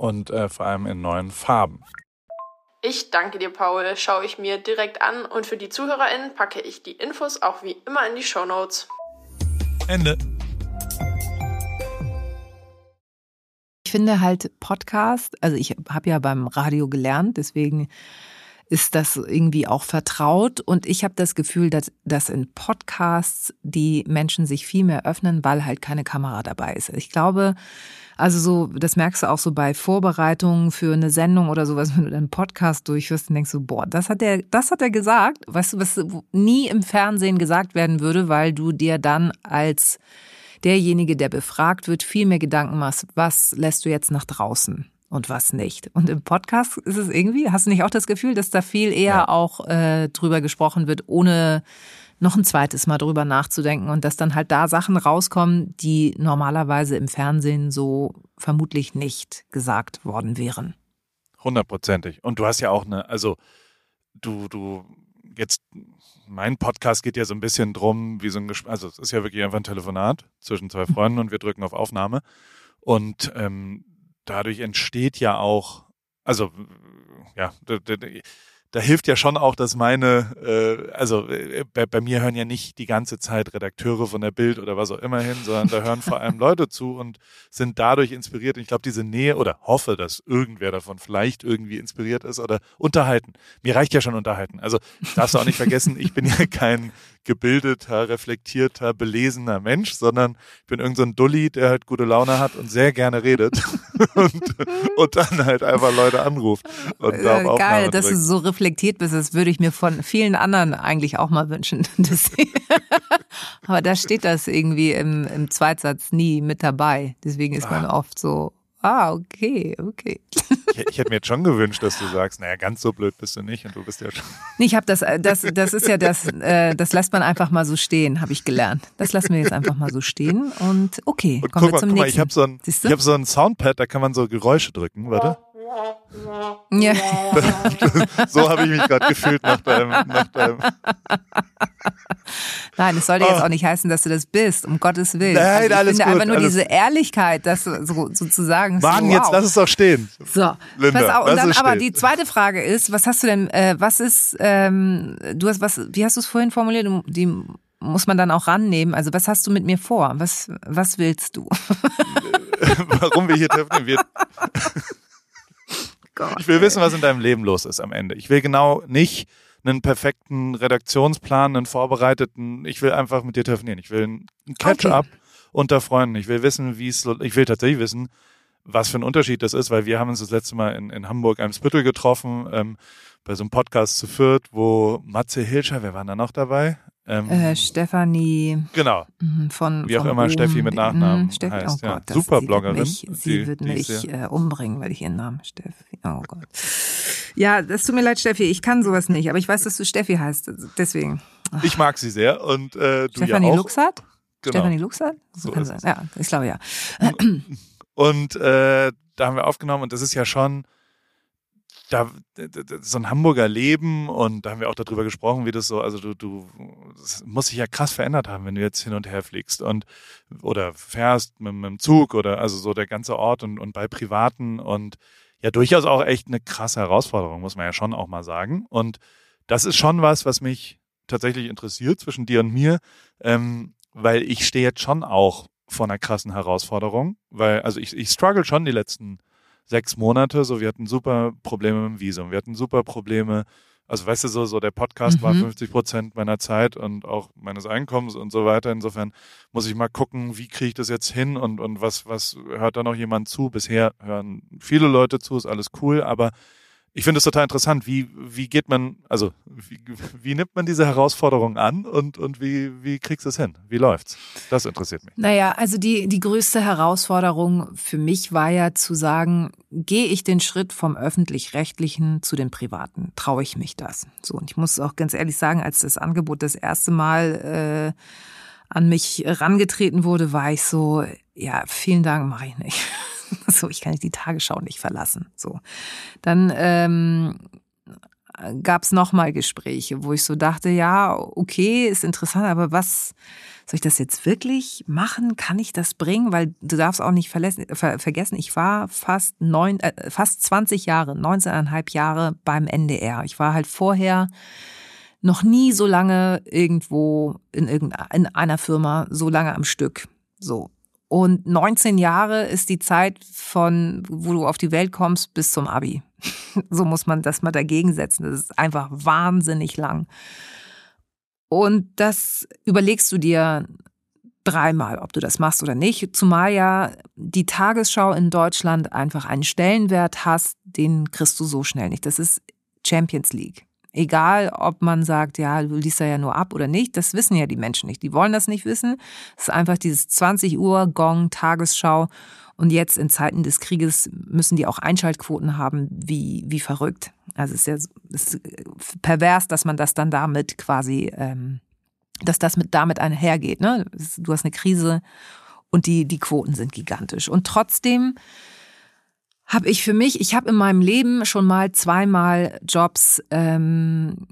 [SPEAKER 1] und äh, vor allem in neuen Farben.
[SPEAKER 4] Ich danke dir, Paul. Schaue ich mir direkt an und für die ZuhörerInnen packe ich die Infos auch wie immer in die Show Notes.
[SPEAKER 1] Ende.
[SPEAKER 3] Ich finde halt Podcast, also ich habe ja beim Radio gelernt, deswegen ist das irgendwie auch vertraut und ich habe das Gefühl, dass, dass in Podcasts die Menschen sich viel mehr öffnen, weil halt keine Kamera dabei ist. Ich glaube, also so, das merkst du auch so bei Vorbereitungen für eine Sendung oder sowas, wenn du einen Podcast durchführst und denkst so, boah, das hat er, das hat er gesagt, weißt du, was nie im Fernsehen gesagt werden würde, weil du dir dann als derjenige, der befragt wird, viel mehr Gedanken machst, was lässt du jetzt nach draußen und was nicht. Und im Podcast ist es irgendwie, hast du nicht auch das Gefühl, dass da viel eher
[SPEAKER 1] Ja.
[SPEAKER 3] auch äh, drüber gesprochen wird, ohne noch ein zweites Mal drüber nachzudenken und dass dann halt da Sachen rauskommen, die normalerweise im Fernsehen so vermutlich nicht gesagt worden wären.
[SPEAKER 1] Hundertprozentig. Und du hast ja auch eine, also du, du, jetzt, mein Podcast geht ja so ein bisschen drum, wie so ein Gespräch, also es ist ja wirklich einfach ein Telefonat zwischen zwei Freunden und wir drücken auf Aufnahme. Und ähm, dadurch entsteht ja auch, also ja, da, hilft ja schon auch, dass meine, äh, also äh, bei, bei mir hören ja nicht die ganze Zeit Redakteure von der Bild oder was auch immer hin, sondern da hören vor allem Leute zu und sind dadurch inspiriert. Und ich glaube, diese Nähe oder hoffe, dass irgendwer davon vielleicht irgendwie inspiriert ist oder unterhalten. Mir reicht ja schon unterhalten. Also darfst du auch nicht vergessen, ich bin ja kein gebildeter, reflektierter, belesener Mensch, sondern ich bin irgendein so ein Dulli, der halt gute Laune hat und sehr gerne redet. und, und dann halt einfach Leute anruft. Und
[SPEAKER 3] Äh, Geil, dass du so reflektiert bist. Das würde ich mir von vielen anderen eigentlich auch mal wünschen. Aber da steht das irgendwie im, im Zweitsatz nie mit dabei. Deswegen ist man oft so, ah, okay, okay.
[SPEAKER 1] Ich, ich hätte mir jetzt schon gewünscht, dass du sagst, naja, ganz so blöd bist du nicht und du bist ja schon.
[SPEAKER 3] Nee, Ich habe das, äh, das, das ist ja das, äh, das lässt man einfach mal so stehen, habe ich gelernt. Das lassen wir jetzt einfach mal so stehen und okay,
[SPEAKER 1] Und
[SPEAKER 3] kommen
[SPEAKER 1] guck
[SPEAKER 3] wir
[SPEAKER 1] mal,
[SPEAKER 3] zum
[SPEAKER 1] guck mal,
[SPEAKER 3] nächsten.
[SPEAKER 1] ich habe so ein, ich habe so ein Soundpad, da kann man so Geräusche drücken, warte.
[SPEAKER 3] Ja.
[SPEAKER 1] So habe ich mich gerade gefühlt nach deinem, nach deinem.
[SPEAKER 3] Nein, es sollte jetzt auch nicht heißen, dass du das bist, um Gottes Willen.
[SPEAKER 1] Oh. Nein,
[SPEAKER 3] also ich
[SPEAKER 1] alles
[SPEAKER 3] finde
[SPEAKER 1] gut,
[SPEAKER 3] einfach nur
[SPEAKER 1] alles-
[SPEAKER 3] diese Ehrlichkeit, das so, sozusagen.
[SPEAKER 1] Mann,
[SPEAKER 3] so,
[SPEAKER 1] jetzt
[SPEAKER 3] wow.
[SPEAKER 1] lass es doch stehen.
[SPEAKER 3] So,
[SPEAKER 1] Linda,
[SPEAKER 3] pass auf. Und dann aber die zweite Frage ist, was hast du denn, äh, was ist, ähm, du hast was, wie hast du es vorhin formuliert? Du- Die muss man dann auch rannehmen. Also was hast du mit mir vor? Was, was willst du?
[SPEAKER 1] Warum wir hier treffen. Wir,
[SPEAKER 3] Gott.
[SPEAKER 1] ich will wissen, was in deinem Leben los ist am Ende. Ich will genau nicht einen perfekten Redaktionsplan, einen vorbereiteten. Ich will einfach mit dir telefonieren. Ich will ein Catch-up unter Freunden. Ich will wissen, wie es, ich will tatsächlich wissen, was für ein Unterschied das ist, weil wir haben uns das letzte Mal in, in Hamburg Eimsbüttel getroffen, ähm, bei so einem Podcast zu viert, wo Matze Hilscher, wer war da noch dabei? Ähm,
[SPEAKER 3] Äh, Stefanie
[SPEAKER 1] genau.
[SPEAKER 3] mhm, von
[SPEAKER 1] Wie auch immer
[SPEAKER 3] Ruhm.
[SPEAKER 1] Steffi mit Nachnamen
[SPEAKER 3] Mhm, Steffi,
[SPEAKER 1] heißt,
[SPEAKER 3] oh
[SPEAKER 1] ja.
[SPEAKER 3] Gott, das,
[SPEAKER 1] Super
[SPEAKER 3] sie
[SPEAKER 1] Bloggerin.
[SPEAKER 3] Wird mich, sie
[SPEAKER 1] Die-
[SPEAKER 3] wird mich äh, umbringen, weil ich ihren Namen Steffi. Oh Gott. Ja, das tut mir leid, Steffi. Ich kann sowas nicht, aber ich weiß, dass du Steffi heißt. Deswegen.
[SPEAKER 1] Ich mag sie sehr und äh, du
[SPEAKER 3] Stefanie
[SPEAKER 1] ja auch.
[SPEAKER 3] Luxat?
[SPEAKER 1] Genau.
[SPEAKER 3] Stefanie Luxat? So kann sein. Ja, ich glaube ja.
[SPEAKER 1] Und äh, da haben wir aufgenommen und das ist ja schon da so ein Hamburger Leben und da haben wir auch darüber gesprochen, wie das so, also du, du, das muss sich ja krass verändert haben, wenn du jetzt hin und her fliegst und oder fährst mit, mit dem Zug oder also so der ganze Ort und, und bei Privaten und ja durchaus auch echt eine krasse Herausforderung, muss man ja schon auch mal sagen. Und das ist schon was, was mich tatsächlich interessiert zwischen dir und mir, ähm, weil ich stehe jetzt schon auch vor einer krassen Herausforderung, weil, also ich, ich struggle schon die letzten sechs Monate, so wir hatten super Probleme mit dem Visum, wir hatten super Probleme, also weißt du, so, so der Podcast war
[SPEAKER 3] Mhm.
[SPEAKER 1] 50 Prozent meiner Zeit und auch meines Einkommens und so weiter. Insofern muss ich mal gucken, wie kriege ich das jetzt hin und, und was, was hört da noch jemand zu? Bisher hören viele Leute zu, ist alles cool, aber ich finde es total interessant, wie, wie geht man, also wie, wie nimmt man diese Herausforderung an und, und wie, wie kriegst du es hin? Wie läuft's? Das interessiert mich.
[SPEAKER 3] Naja, also die, die größte Herausforderung für mich war ja zu sagen, gehe ich den Schritt vom öffentlich-rechtlichen zu den privaten? Traue ich mich das? So, und ich muss auch ganz ehrlich sagen, als das Angebot das erste Mal äh, an mich rangetreten wurde, war ich so, ja, vielen Dank, mache ich nicht. so, ich kann nicht die Tagesschau nicht verlassen. So. Dann ähm, gab es nochmal Gespräche, wo ich so dachte, ja, okay, ist interessant, aber was soll ich das jetzt wirklich machen? Kann ich das bringen? Weil du darfst auch nicht verlässen, ver, vergessen, ich war fast neun, äh, fast 20 Jahre, 19,5 Jahre beim NDR. Ich war halt vorher noch nie so lange irgendwo in irgendeiner in einer Firma so lange am Stück. So. Und 19 Jahre ist die Zeit von, wo du auf die Welt kommst, bis zum Abi. So muss man das mal dagegen setzen. Das ist einfach wahnsinnig lang. Und das überlegst du dir dreimal, ob du das machst oder nicht. Zumal ja die Tagesschau in Deutschland einfach einen Stellenwert hast, den kriegst du so schnell nicht. Das ist Champions League. Egal, ob man sagt, ja, du liest da ja nur ab oder nicht, das wissen ja die Menschen nicht. Die wollen das nicht wissen. Es ist einfach dieses 20 Uhr Gong Tagesschau. Und jetzt in Zeiten des Krieges müssen die auch Einschaltquoten haben, wie, wie verrückt. Also es ist ja es ist pervers, dass man das dann damit quasi, ähm, dass das mit damit einhergeht. Ne? Du hast eine Krise und die, die Quoten sind gigantisch. Und trotzdem habe ich für mich, ich habe in meinem Leben schon mal zweimal Jobs ähm,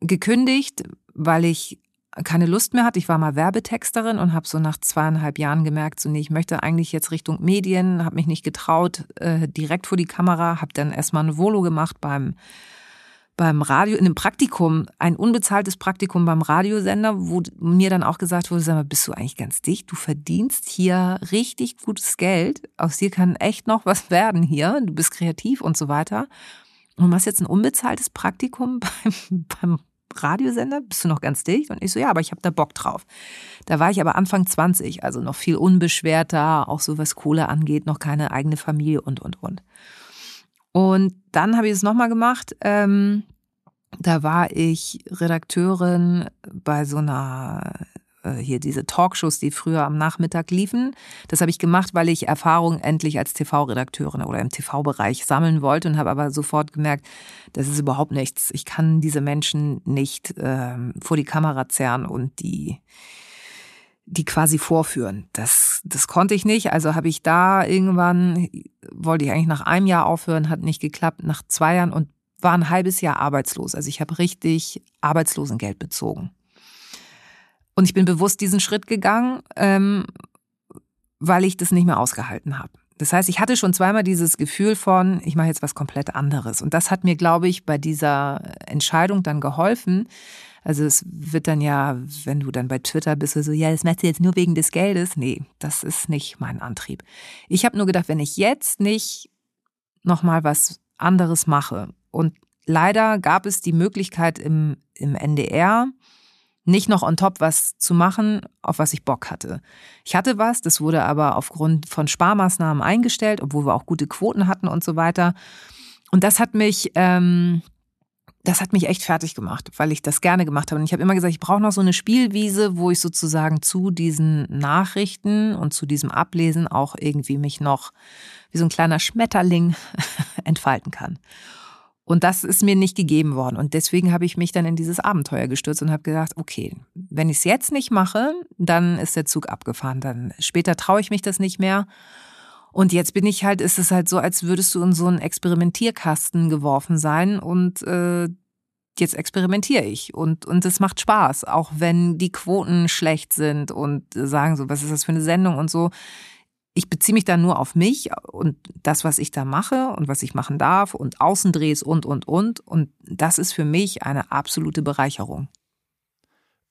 [SPEAKER 3] gekündigt, weil ich keine Lust mehr hatte. Ich war mal Werbetexterin und habe so nach zweieinhalb Jahren gemerkt, so nee, ich möchte eigentlich jetzt Richtung Medien, habe mich nicht getraut äh, direkt vor die Kamera, habe dann erstmal eine Volo gemacht beim beim Radio, in einem Praktikum, ein unbezahltes Praktikum beim Radiosender, wo mir dann auch gesagt wurde, sag mal, bist du eigentlich ganz dicht? Du verdienst hier richtig gutes Geld. Aus dir kann echt noch was werden hier. Du bist kreativ und so weiter. Und machst jetzt ein unbezahltes Praktikum beim, beim Radiosender, bist du noch ganz dicht? Und ich so, ja, aber ich habe da Bock drauf. Da war ich aber Anfang 20, also noch viel unbeschwerter, auch so was Kohle angeht, noch keine eigene Familie und, und, und. Und dann habe ich es nochmal gemacht. Ähm, da war ich Redakteurin bei so einer äh, hier diese Talkshows, die früher am Nachmittag liefen. Das habe ich gemacht, weil ich Erfahrung endlich als TV-Redakteurin oder im TV-Bereich sammeln wollte und habe aber sofort gemerkt, das ist überhaupt nichts. Ich kann diese Menschen nicht ähm, vor die Kamera zerren und die die quasi vorführen. Das, das konnte ich nicht. Also habe ich da irgendwann, wollte ich eigentlich nach einem Jahr aufhören, hat nicht geklappt, nach zwei Jahren und war ein halbes Jahr arbeitslos. Also ich habe richtig Arbeitslosengeld bezogen. Und ich bin bewusst diesen Schritt gegangen, ähm, weil ich das nicht mehr ausgehalten habe. Das heißt, ich hatte schon zweimal dieses Gefühl von, ich mache jetzt was komplett anderes. Und das hat mir, glaube ich, bei dieser Entscheidung dann geholfen. Also es wird dann ja, wenn du dann bei Twitter bist, so, ja, das machst du jetzt nur wegen des Geldes. Nee, das ist nicht mein Antrieb. Ich habe nur gedacht, wenn ich jetzt nicht nochmal was anderes mache. Und leider gab es die Möglichkeit im, im NDR, nicht noch on top was zu machen, auf was ich Bock hatte. Ich hatte was, das wurde aber aufgrund von Sparmaßnahmen eingestellt, obwohl wir auch gute Quoten hatten und so weiter. Und das hat mich, ähm, das hat mich echt fertig gemacht, weil ich das gerne gemacht habe. Und ich habe immer gesagt, ich brauche noch so eine Spielwiese, wo ich sozusagen zu diesen Nachrichten und zu diesem Ablesen auch irgendwie mich noch wie so ein kleiner Schmetterling entfalten kann. Und das ist mir nicht gegeben worden. Und deswegen habe ich mich dann in dieses Abenteuer gestürzt und habe gedacht, okay, wenn ich es jetzt nicht mache, dann ist der Zug abgefahren. Dann später traue ich mich das nicht mehr. Und jetzt bin ich halt, ist es halt so, als würdest du in so einen Experimentierkasten geworfen sein und äh, jetzt experimentiere ich und und es macht Spaß, auch wenn die Quoten schlecht sind und sagen so, was ist das für eine Sendung und so ich beziehe mich da nur auf mich und das, was ich da mache und was ich machen darf und Außendrehs und, und, und. Und das ist für mich eine absolute Bereicherung.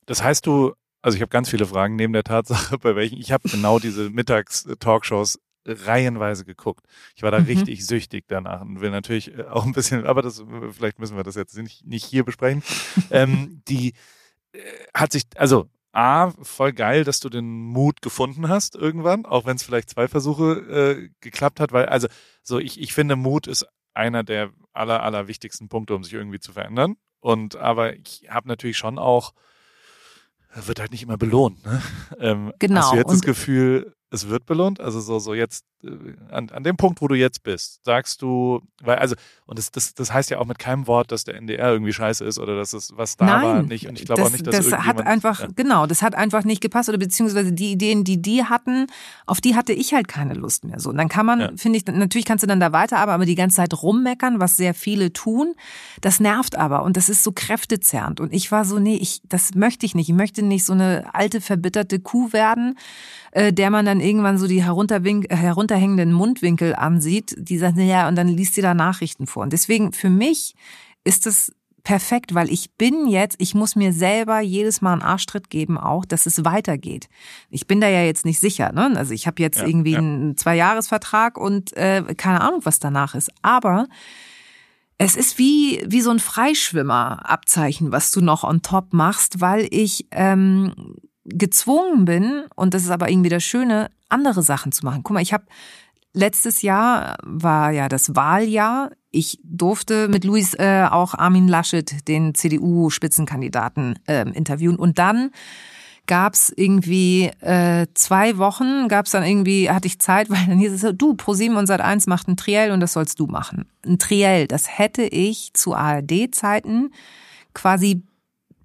[SPEAKER 1] Das heißt, du, also ich habe ganz viele Fragen neben der Tatsache, bei welchen, ich habe genau diese Mittags-Talkshows reihenweise geguckt. Ich war da mhm. richtig süchtig danach und will natürlich auch ein bisschen, aber das, vielleicht müssen wir das jetzt nicht, nicht hier besprechen. ähm, die äh, hat sich, also A, voll geil, dass du den Mut gefunden hast irgendwann, auch wenn es vielleicht zwei Versuche äh, geklappt hat, weil, also, so, ich, ich finde, Mut ist einer der aller, aller wichtigsten Punkte, um sich irgendwie zu verändern. Und aber ich habe natürlich schon auch, wird halt nicht immer belohnt. Ne? Ähm,
[SPEAKER 3] genau.
[SPEAKER 1] Hast du jetzt das Gefühl, es wird belohnt? Also so, so jetzt, äh, an, an dem Punkt, wo du jetzt bist, sagst du, weil, also, und das, das, das heißt ja auch mit keinem Wort, dass der NDR irgendwie scheiße ist oder dass es, was da
[SPEAKER 3] Nein,
[SPEAKER 1] war, nicht. Und ich glaube auch nicht, dass
[SPEAKER 3] das hat einfach, ja. genau, das hat einfach nicht gepasst oder beziehungsweise die Ideen, die die hatten, auf die hatte ich halt keine Lust mehr. So, und dann kann man, ja. finde ich, natürlich kannst du dann da weiterarbeiten, aber die ganze Zeit rummeckern, was sehr viele tun, das nervt aber und das ist so kräftezerrend. Und ich war so, nee, ich, das möchte ich nicht. Ich möchte nicht so eine alte, verbitterte Kuh werden, äh, der man dann irgendwann so die herunterhängenden Mundwinkel ansieht, die sagt, ja, und dann liest sie da Nachrichten vor. Und deswegen für mich ist es perfekt, weil ich bin jetzt, ich muss mir selber jedes Mal einen Arschtritt geben, auch, dass es weitergeht. Ich bin da ja jetzt nicht sicher, ne? Also ich habe jetzt ja, irgendwie ja. einen Zweijahresvertrag und äh, keine Ahnung, was danach ist. Aber es ist wie, wie so ein Freischwimmer-Abzeichen, was du noch on top machst, weil ich ähm, gezwungen bin, und das ist aber irgendwie das Schöne, andere Sachen zu machen. Guck mal, ich habe letztes Jahr war ja das Wahljahr. Ich durfte mit Luis äh, auch Armin Laschet, den CDU-Spitzenkandidaten, äh, interviewen. Und dann gab's irgendwie äh, zwei Wochen, gab's dann irgendwie, hatte ich Zeit, weil dann hieß es so, du, ProSieben und Sat1 macht ein Triell und das sollst du machen. Ein Triell, das hätte ich zu ARD-Zeiten quasi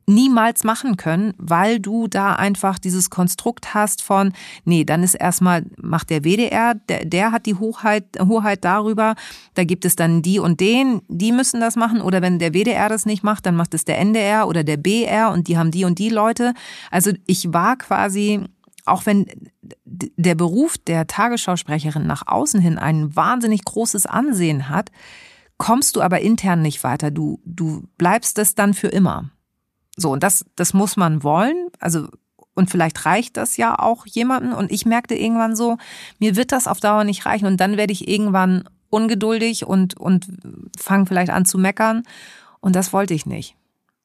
[SPEAKER 3] niemals machen können, weil du da einfach dieses Konstrukt hast von, nee, dann ist erstmal, macht der WDR, der, der hat die Hochheit, Hoheit darüber, da gibt es dann die und den, die müssen das machen, oder wenn der WDR das nicht macht, dann macht es der NDR oder der BR und die haben die und die Leute. Also ich war quasi, auch wenn der Beruf der Tagesschausprecherin nach außen hin ein wahnsinnig großes Ansehen hat, kommst du aber intern nicht weiter. Du, du bleibst es dann für immer. So, und das, das muss man wollen. Also, und vielleicht reicht das ja auch jemanden. Und ich merkte irgendwann so, mir wird das auf Dauer nicht reichen. Und dann werde ich irgendwann ungeduldig und, und fange vielleicht an zu meckern. Und das wollte ich nicht.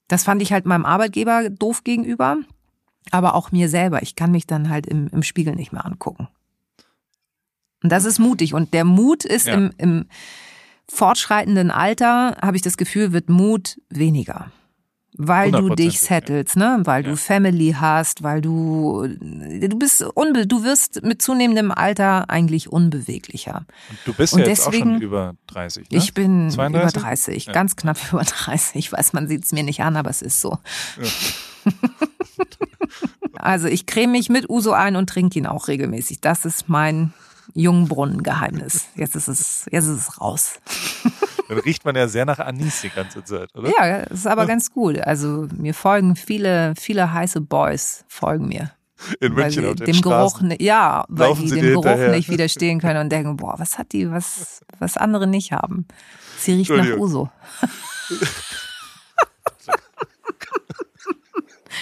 [SPEAKER 3] Das fand ich halt meinem Arbeitgeber doof gegenüber, aber auch mir selber. Ich kann mich dann halt im, im Spiegel nicht mehr angucken. Und das ist mutig. Und der Mut ist
[SPEAKER 1] Ja.
[SPEAKER 3] im, im fortschreitenden Alter, habe ich das Gefühl, wird Mut weniger. Weil du dich
[SPEAKER 1] 100%,
[SPEAKER 3] settelst, ne? Weil
[SPEAKER 1] Ja.
[SPEAKER 3] du Family hast, weil du, du bist unbe, du wirst mit zunehmendem Alter eigentlich unbeweglicher.
[SPEAKER 1] Und du bist
[SPEAKER 3] Und
[SPEAKER 1] ja jetzt auch schon
[SPEAKER 3] deswegen-
[SPEAKER 1] über 30, ne?
[SPEAKER 3] Ich bin
[SPEAKER 1] 32?
[SPEAKER 3] über 30,
[SPEAKER 1] Ja.
[SPEAKER 3] ganz knapp über 30. Ich weiß, man sieht es mir nicht an, aber es ist so. also ich creme mich mit Uso ein und trinke ihn auch regelmäßig. Das ist mein Jungbrunnengeheimnis. Jetzt ist es, jetzt ist es raus.
[SPEAKER 1] Dann riecht man ja sehr nach Anis die ganze Zeit, oder?
[SPEAKER 3] Ja, ist aber ganz gut. Also mir folgen viele, viele heiße Boys folgen mir.
[SPEAKER 1] In
[SPEAKER 3] weil
[SPEAKER 1] München
[SPEAKER 3] sie
[SPEAKER 1] auf den
[SPEAKER 3] dem Geruch,
[SPEAKER 1] Straßen.
[SPEAKER 3] ja, weil
[SPEAKER 1] Laufen
[SPEAKER 3] die
[SPEAKER 1] sie
[SPEAKER 3] dem Geruch
[SPEAKER 1] hinterher.
[SPEAKER 3] nicht widerstehen können und denken, boah, was hat die, was, was andere nicht haben. Sie riecht nach. Uso.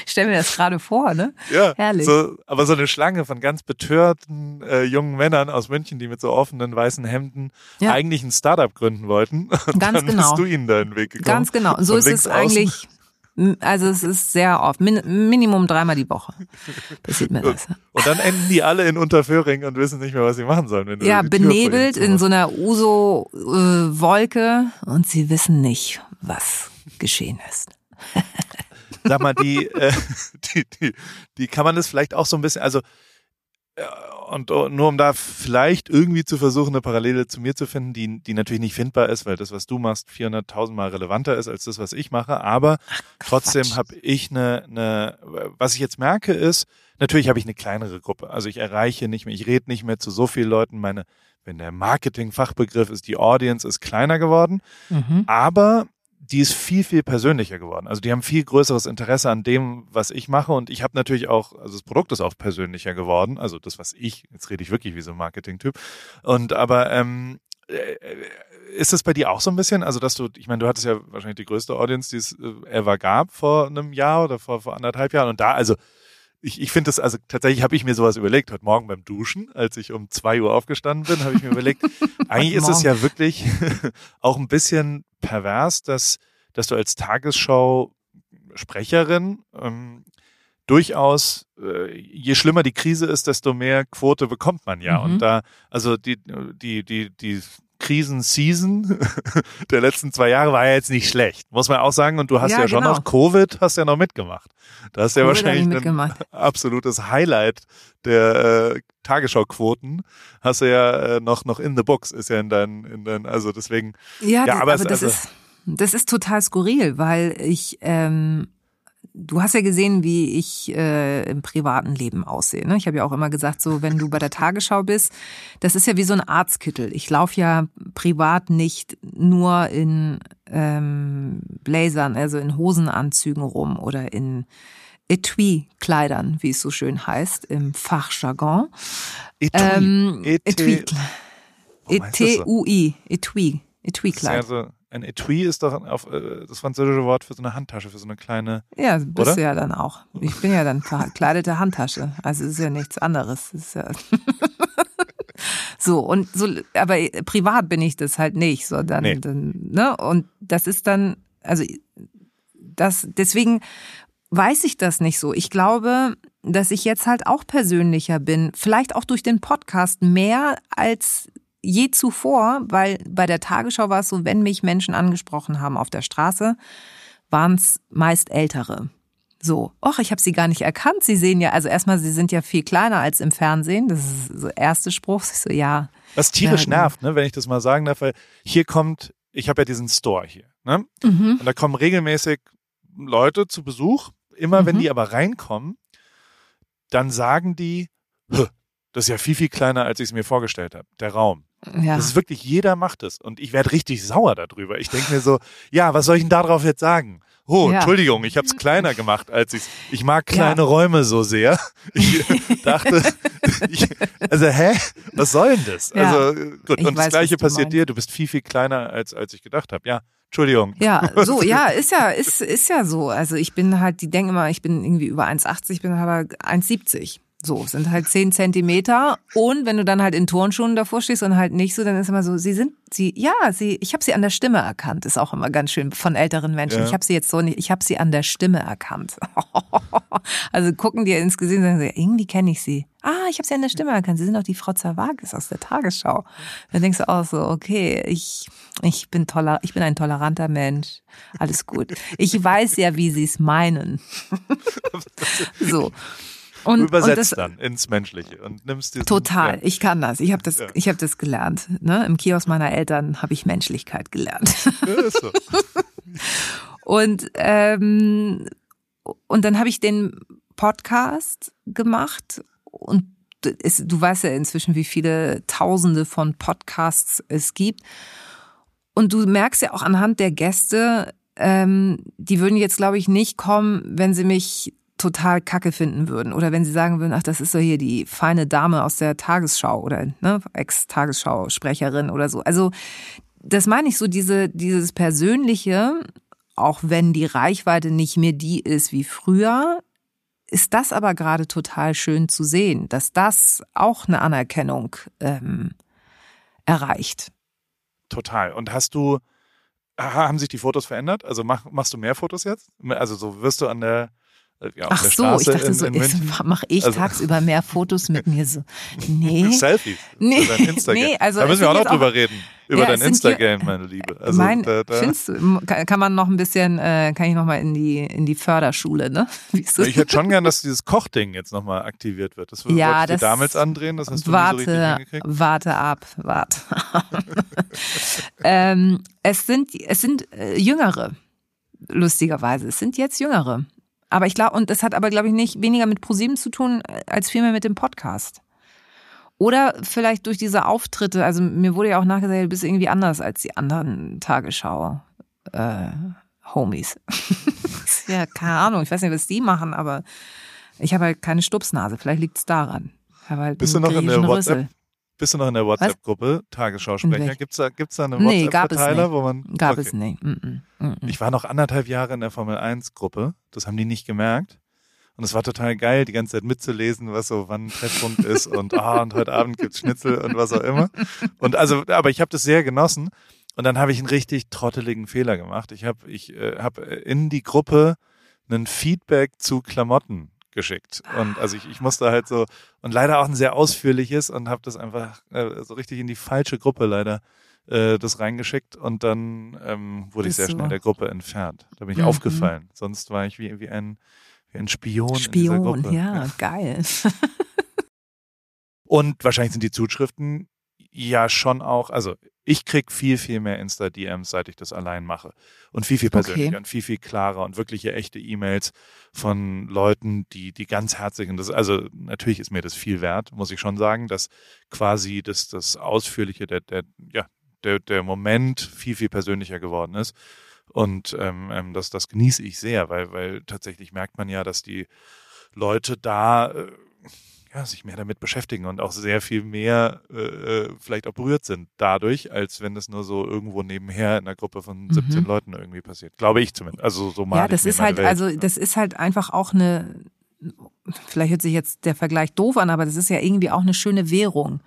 [SPEAKER 3] Ich stell mir das gerade vor, ne?
[SPEAKER 1] Ja,
[SPEAKER 3] Herrlich.
[SPEAKER 1] So, aber so eine Schlange von ganz betörten äh, jungen Männern aus München, die mit so offenen weißen Hemden
[SPEAKER 3] Ja.
[SPEAKER 1] eigentlich ein Startup gründen wollten. Und
[SPEAKER 3] Ganz
[SPEAKER 1] dann
[SPEAKER 3] genau.
[SPEAKER 1] bist du ihnen da den Weg gekommen.
[SPEAKER 3] Ganz genau. Und so ist es eigentlich, also es ist sehr oft, min, Minimum dreimal die Woche passiert mir das.
[SPEAKER 1] Und dann enden die alle in Unterföhring und wissen nicht mehr, was sie machen sollen.
[SPEAKER 3] Ja, benebelt in so einer Uso-Wolke und sie wissen nicht, was geschehen ist.
[SPEAKER 1] Sag mal, die, äh, die, die, die kann man das vielleicht auch so ein bisschen, also äh, und nur um da vielleicht irgendwie zu versuchen, eine Parallele zu mir zu finden, die, die natürlich nicht findbar ist, weil das, was du machst, 400.000 Mal relevanter ist als das, was ich mache. Aber trotzdem habe ich eine, eine, was ich jetzt merke ist, natürlich habe ich eine kleinere Gruppe. Also ich erreiche nicht mehr, ich rede nicht mehr zu so vielen Leuten. Meine, wenn der Marketing-Fachbegriff ist, die Audience ist kleiner geworden
[SPEAKER 3] Mhm.
[SPEAKER 1] aber die ist viel, viel persönlicher geworden. Also die haben viel größeres Interesse an dem, was ich mache. Und ich habe natürlich auch, also das Produkt ist auch persönlicher geworden, also das, was ich, jetzt rede ich wirklich wie so ein Marketing-Typ. Und aber ähm, äh, ist es bei dir auch so ein bisschen, also dass du, ich meine, du hattest ja wahrscheinlich die größte Audience, die es äh, ever gab vor einem Jahr oder vor, vor anderthalb Jahren. Und da, also ich, ich finde das, also tatsächlich habe ich mir sowas überlegt, heute Morgen beim Duschen, als ich um zwei Uhr aufgestanden bin, habe ich mir überlegt, eigentlich ist es ja wirklich auch ein bisschen pervers, dass, dass du als Tagesschau-Sprecherin ähm, durchaus, äh, je schlimmer die Krise ist, desto mehr Quote bekommt man ja.
[SPEAKER 3] Mhm.
[SPEAKER 1] Und da, also die, die, die, die Krisen-Season der letzten zwei Jahre war ja jetzt nicht schlecht, muss man auch sagen. Und du hast ja,
[SPEAKER 3] Ja,
[SPEAKER 1] schon
[SPEAKER 3] genau.
[SPEAKER 1] noch Covid, hast ja noch mitgemacht. Da hast ja wahrscheinlich
[SPEAKER 3] ich
[SPEAKER 1] ein absolutes Highlight der äh, Tagesschau-Quoten. Hast du ja äh, noch, noch in the books, ist ja in deinen, in deinen, also deswegen,
[SPEAKER 3] Ja,
[SPEAKER 1] Ja,
[SPEAKER 3] das,
[SPEAKER 1] aber
[SPEAKER 3] aber,
[SPEAKER 1] es-
[SPEAKER 3] das
[SPEAKER 1] also-
[SPEAKER 3] ist das ist total skurril, weil ich ähm, du hast ja gesehen, wie ich äh, im privaten Leben aussehe. Ne? Ich habe ja auch immer gesagt, so wenn du bei der Tagesschau bist, das ist ja wie so ein Arztkittel. Ich laufe ja privat nicht nur in ähm, Blazern, also in Hosenanzügen rum oder in Etui-Kleidern, wie es so schön heißt im Fachjargon.
[SPEAKER 1] Etui.
[SPEAKER 3] Ähm,
[SPEAKER 1] Et-
[SPEAKER 3] Etui. E-T-U-I. Etui.
[SPEAKER 1] Das ist
[SPEAKER 3] Etui-Kleid.
[SPEAKER 1] Ein Etui ist doch auf, äh, das französische Wort für so eine Handtasche, für so eine kleine.
[SPEAKER 3] Ja, bist
[SPEAKER 1] Oder?
[SPEAKER 3] du ja dann auch. Ich bin ja dann verkleidete Handtasche. Also es ist ja nichts anderes. Es Ist ja so, und so, aber privat bin ich das halt nicht, sondern,
[SPEAKER 1] Nee.
[SPEAKER 3] dann, ne? Und das ist dann, also das, deswegen weiß ich das nicht so. Ich glaube, dass ich jetzt halt auch persönlicher bin. Vielleicht auch durch den Podcast mehr als je zuvor, weil bei der Tagesschau war es so, wenn mich Menschen angesprochen haben auf der Straße, waren es meist Ältere. So, ach, ich habe sie gar nicht erkannt. Sie sehen ja, also erstmal, sie sind ja viel kleiner als im Fernsehen. Das ist so der erste Spruch. Ich so, ja,
[SPEAKER 1] Was tierisch
[SPEAKER 3] Ja,
[SPEAKER 1] nervt, ne, wenn ich das mal sagen darf, weil hier kommt, ich habe ja diesen Store hier, ne?
[SPEAKER 3] mhm.
[SPEAKER 1] Und da kommen regelmäßig Leute zu Besuch. Immer wenn
[SPEAKER 3] Mhm.
[SPEAKER 1] die aber reinkommen, dann sagen die, "Hä, das ist ja viel, viel kleiner, als ich es mir vorgestellt habe, der Raum.
[SPEAKER 3] Ja.
[SPEAKER 1] Das ist wirklich, jeder macht es. Und ich werde richtig sauer darüber. Ich denke mir so, ja, was soll ich denn darauf jetzt sagen? Oh,
[SPEAKER 3] Ja.
[SPEAKER 1] Entschuldigung, ich habe es kleiner gemacht, als ich Ich mag kleine
[SPEAKER 3] Ja.
[SPEAKER 1] Räume so sehr. Ich dachte, ich, also hä? Was soll denn das?
[SPEAKER 3] Ja.
[SPEAKER 1] Also gut,
[SPEAKER 3] Ich
[SPEAKER 1] und das
[SPEAKER 3] weiß,
[SPEAKER 1] gleiche
[SPEAKER 3] was du
[SPEAKER 1] passiert
[SPEAKER 3] meinst.
[SPEAKER 1] dir. Du bist viel, viel kleiner, als, als ich gedacht habe. Ja, Entschuldigung.
[SPEAKER 3] Ja, so, ja, ist ja, ist, ist ja so. Also ich bin halt, die denken immer, ich bin irgendwie über 1,80, ich bin aber 1,70. So, sind halt zehn Zentimeter. Und wenn du dann halt in Turnschuhen davor stehst und halt nicht so, dann ist immer so, sie sind, sie, ja, sie, ich habe sie an der Stimme erkannt. Ist auch immer ganz schön von älteren Menschen.
[SPEAKER 1] Ja.
[SPEAKER 3] Ich habe sie jetzt so nicht, ich habe sie an der Stimme erkannt. also gucken dir ins Gesicht und sagen, sie, irgendwie kenne ich sie. Ah, ich habe sie an der Stimme erkannt. Sie sind doch die Frau Zerwagis aus der Tagesschau. Dann denkst du auch so, okay, ich, ich bin toller, ich bin ein toleranter Mensch. Alles gut. Ich weiß ja, wie sie es meinen. so.
[SPEAKER 1] Du
[SPEAKER 3] Und,
[SPEAKER 1] übersetzt
[SPEAKER 3] und das,
[SPEAKER 1] dann ins Menschliche und nimmst diesen,
[SPEAKER 3] Total,
[SPEAKER 1] Ja.
[SPEAKER 3] ich kann das. Ich habe das,
[SPEAKER 1] Ja.
[SPEAKER 3] ich habe das gelernt. Ne? Im Kiosk meiner Eltern habe ich Menschlichkeit gelernt.
[SPEAKER 1] Ja, ist so.
[SPEAKER 3] Und ähm, und dann habe ich den Podcast gemacht und es, du weißt ja inzwischen, wie viele Tausende von Podcasts es gibt. Und du merkst ja auch anhand der Gäste, ähm, die würden jetzt, glaube ich, nicht kommen, wenn sie mich total kacke finden würden oder wenn sie sagen würden, ach, das ist so hier die feine Dame aus der Tagesschau oder ne, Ex-Tagesschau-Sprecherin oder so. Also das meine ich so, diese, dieses Persönliche, auch wenn die Reichweite nicht mehr die ist wie früher, ist das aber gerade total schön zu sehen, dass das auch eine Anerkennung ähm, erreicht.
[SPEAKER 1] Total. Und hast du, ha- haben sich die Fotos verändert? Also mach, machst du mehr Fotos jetzt? Also so wirst du an der, ja, auf
[SPEAKER 3] Ach so,
[SPEAKER 1] Straße
[SPEAKER 3] ich dachte
[SPEAKER 1] in,
[SPEAKER 3] so,
[SPEAKER 1] in
[SPEAKER 3] ich,
[SPEAKER 1] München?
[SPEAKER 3] mach ich
[SPEAKER 1] Also-
[SPEAKER 3] tagsüber mehr Fotos mit mir so. Nee.
[SPEAKER 1] Selfies.
[SPEAKER 3] Nee, nee, also
[SPEAKER 1] da müssen wir auch noch drüber reden. Über
[SPEAKER 3] Ja,
[SPEAKER 1] dein Instagram, meine Liebe. Also
[SPEAKER 3] mein,
[SPEAKER 1] da, da,
[SPEAKER 3] findest du, kann man noch ein bisschen, äh, kann ich noch mal in die in die Förderschule, ne? Das?
[SPEAKER 1] ich hätte schon gern, dass dieses Kochding jetzt nochmal aktiviert wird. Das
[SPEAKER 3] Ja,
[SPEAKER 1] wollte ich dir
[SPEAKER 3] das-
[SPEAKER 1] damals andrehen, das hast du nie so richtig
[SPEAKER 3] warte,
[SPEAKER 1] hingekriegt.
[SPEAKER 3] warte ab, warte. ähm, es sind es sind äh, Jüngere, lustigerweise. Es sind jetzt Jüngere. Aber ich glaube, und das hat aber, glaube ich, nicht weniger mit ProSieben zu tun, äh, als vielmehr mit dem Podcast. Oder vielleicht durch diese Auftritte, also mir wurde ja auch nachgesagt, du bist irgendwie anders als die anderen Tagesschau äh, Homies. ja, keine Ahnung, ich weiß nicht, was die machen, aber ich habe halt keine Stupsnase, vielleicht liegt es daran. Halt
[SPEAKER 1] Bist du noch in der WhatsApp? Bist du noch in der WhatsApp-Gruppe Tagesschausprecher? Gibt's da, gibt's da einen
[SPEAKER 3] Nee,
[SPEAKER 1] WhatsApp-Verteiler, wo man.
[SPEAKER 3] Gab
[SPEAKER 1] okay.
[SPEAKER 3] es nicht. Mm -mm, mm -mm.
[SPEAKER 1] Ich war noch anderthalb Jahre in der Formel 1-Gruppe. Das haben die nicht gemerkt. Und es war total geil, die ganze Zeit mitzulesen, was so wann ein Treffpunkt ist und ah, und heute Abend gibt's Schnitzel und was auch immer. Und also, aber ich habe das sehr genossen. Und dann habe ich einen richtig trotteligen Fehler gemacht. Ich habe ich, äh, hab in die Gruppe einen Feedback zu Klamotten geschickt. Und also ich, ich musste halt so, und leider auch ein sehr ausführliches und habe das einfach äh, so richtig in die falsche Gruppe leider äh, das reingeschickt und dann ähm, wurde ich sehr
[SPEAKER 3] du-
[SPEAKER 1] schnell der Gruppe entfernt. Da bin ich
[SPEAKER 3] Mhm.
[SPEAKER 1] aufgefallen. Sonst war ich wie, wie, ein, wie ein Spion, in dieser
[SPEAKER 3] Spion,
[SPEAKER 1] Gruppe.
[SPEAKER 3] ja, geil.
[SPEAKER 1] Und wahrscheinlich sind die Zuschriften ja schon auch, also ich krieg viel, viel mehr Insta-DMs, seit ich das allein mache. Und viel, viel persönlicher
[SPEAKER 3] Okay.
[SPEAKER 1] und viel, viel klarer und wirkliche echte E-Mails von Leuten, die, die ganz herzlich sind. Das, also natürlich ist mir das viel wert, muss ich schon sagen, dass quasi das, das Ausführliche, der, der, ja, der, der Moment viel, viel persönlicher geworden ist. Und ähm, ähm, das, das genieße ich sehr, weil, weil tatsächlich merkt man ja, dass die Leute da äh, ja, sich mehr damit beschäftigen und auch sehr viel mehr äh, äh, vielleicht auch berührt sind dadurch, als wenn das nur so irgendwo nebenher in einer Gruppe von 17
[SPEAKER 3] Mhm.
[SPEAKER 1] Leuten irgendwie passiert. Glaube ich zumindest. Also so mal
[SPEAKER 3] Ja, das ist halt, also das ist halt einfach auch eine, vielleicht hört sich jetzt der Vergleich doof an, aber das ist ja irgendwie auch eine schöne Währung.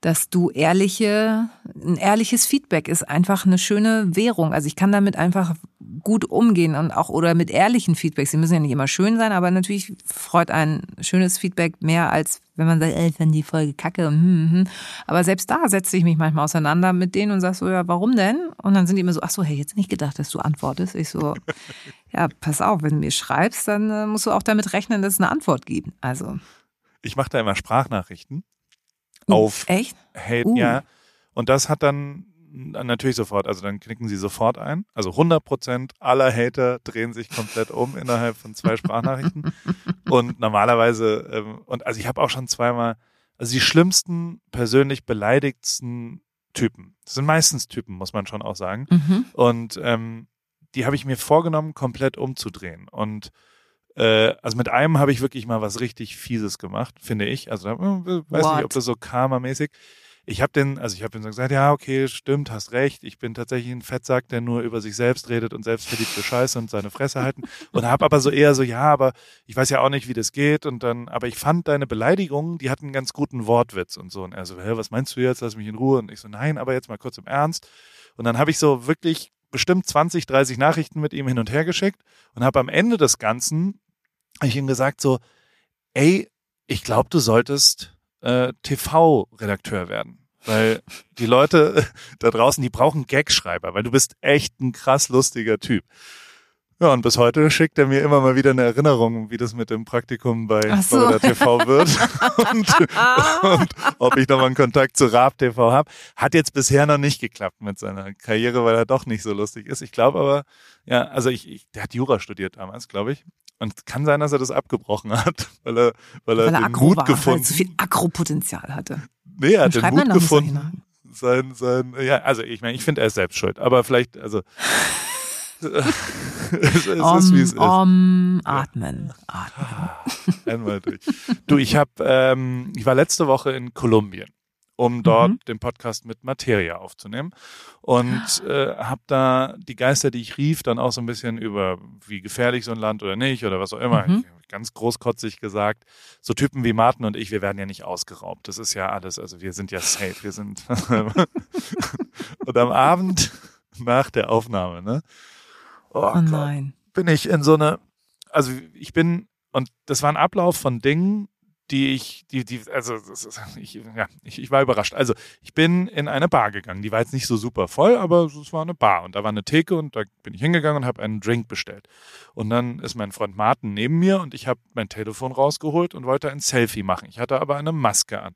[SPEAKER 3] Dass du ehrliche, ein ehrliches Feedback ist einfach eine schöne Währung. Also ich kann damit einfach gut umgehen und auch oder mit ehrlichen Feedbacks. Sie müssen ja nicht immer schön sein, aber natürlich freut ein schönes Feedback mehr als wenn man sagt, ey, ich fand die Folge kacke. Hm, hm, hm. Aber selbst da setze ich mich manchmal auseinander mit denen und sag so, ja, warum denn? Und dann sind die immer so, ach so, hey, jetzt nicht gedacht, dass du antwortest. Ich so, ja, pass auf, wenn du mir schreibst, dann äh, musst du auch damit rechnen, dass es eine Antwort gibt. Also,
[SPEAKER 1] Ich mache da immer Sprachnachrichten auf
[SPEAKER 3] echt?
[SPEAKER 1] Hate,
[SPEAKER 3] Uh.
[SPEAKER 1] ja. Und das hat dann dann natürlich sofort, also dann knicken sie sofort ein. Also 100 Prozent aller Hater drehen sich komplett um innerhalb von zwei Sprachnachrichten. Und normalerweise, ähm, und also ich habe auch schon zweimal, also die schlimmsten, persönlich beleidigtsten Typen. Das sind meistens Typen, muss man schon auch sagen.
[SPEAKER 3] Mhm.
[SPEAKER 1] Und ähm, die habe ich mir vorgenommen, komplett umzudrehen. Und äh, also mit einem habe ich wirklich mal was richtig Fieses gemacht, finde ich. Also äh, weiß
[SPEAKER 3] What?
[SPEAKER 1] nicht, ob das so karmamäßig. ich habe den, also ich habe den so gesagt, ja, okay, stimmt, hast recht, ich bin tatsächlich ein Fettsack, der nur über sich selbst redet und selbstverliebte Scheiße und seine Fresse halten. Und habe aber so eher so, ja, aber ich weiß ja auch nicht, wie das geht. Und dann, aber ich fand deine Beleidigungen, die hatten einen ganz guten Wortwitz und so. Und er so, hä, was meinst du jetzt, lass mich in Ruhe. Und ich so, nein, aber jetzt mal kurz im Ernst. Und dann habe ich so wirklich bestimmt 20, 30 Nachrichten mit ihm hin und her geschickt und habe am Ende des Ganzen, habe ich ihm gesagt so, ey, ich glaube, du solltest äh, TV-Redakteur werden. Weil die Leute da draußen, die brauchen Gagschreiber, weil du bist echt ein krass lustiger Typ. Ja, und bis heute schickt er mir immer mal wieder eine Erinnerung, wie das mit dem Praktikum bei
[SPEAKER 3] Ach so.
[SPEAKER 1] Florida TV wird und, und ob ich nochmal einen Kontakt zu Raab TV habe. Hat jetzt bisher noch nicht geklappt mit seiner Karriere, weil er doch nicht so lustig ist. Ich glaube aber, ja, also ich, ich der hat Jura studiert damals, glaube ich. Und es kann sein, dass er das abgebrochen hat, weil er, weil er,
[SPEAKER 3] Weil er
[SPEAKER 1] den Mut
[SPEAKER 3] war, weil er
[SPEAKER 1] gefunden
[SPEAKER 3] zu viel Akropotenzial hatte.
[SPEAKER 1] Nee, er hat den Mut gefunden. Sein, sein, ja, also ich meine, ich finde, er ist selbst schuld, aber vielleicht, also es, es ist, wie es ist.
[SPEAKER 3] Om, atmen, atmen.
[SPEAKER 1] Einmal durch. Du, ich habe, ähm, ich war letzte Woche in Kolumbien, um dort
[SPEAKER 3] Mhm.
[SPEAKER 1] den Podcast mit Materia aufzunehmen und äh, habe da die Geister, die ich rief, dann auch so ein bisschen über, wie gefährlich so ein Land oder nicht oder was auch immer.
[SPEAKER 3] Mhm.
[SPEAKER 1] Ganz großkotzig gesagt, so Typen wie Martin und ich, wir werden ja nicht ausgeraubt. Das ist ja alles, also wir sind ja safe, wir sind. und am Abend nach der Aufnahme, ne? Oh,
[SPEAKER 3] Oh
[SPEAKER 1] Gott
[SPEAKER 3] nein.
[SPEAKER 1] bin ich in so eine, also ich bin, und das war ein Ablauf von Dingen, die ich, die, die, also ich, ja, ich, ich war überrascht. Also ich bin in eine Bar gegangen, die war jetzt nicht so super voll, aber es war eine Bar und da war eine Theke und da bin ich hingegangen und habe einen Drink bestellt. Und dann ist mein Freund Martin neben mir und ich habe mein Telefon rausgeholt und wollte ein Selfie machen. Ich hatte aber eine Maske an.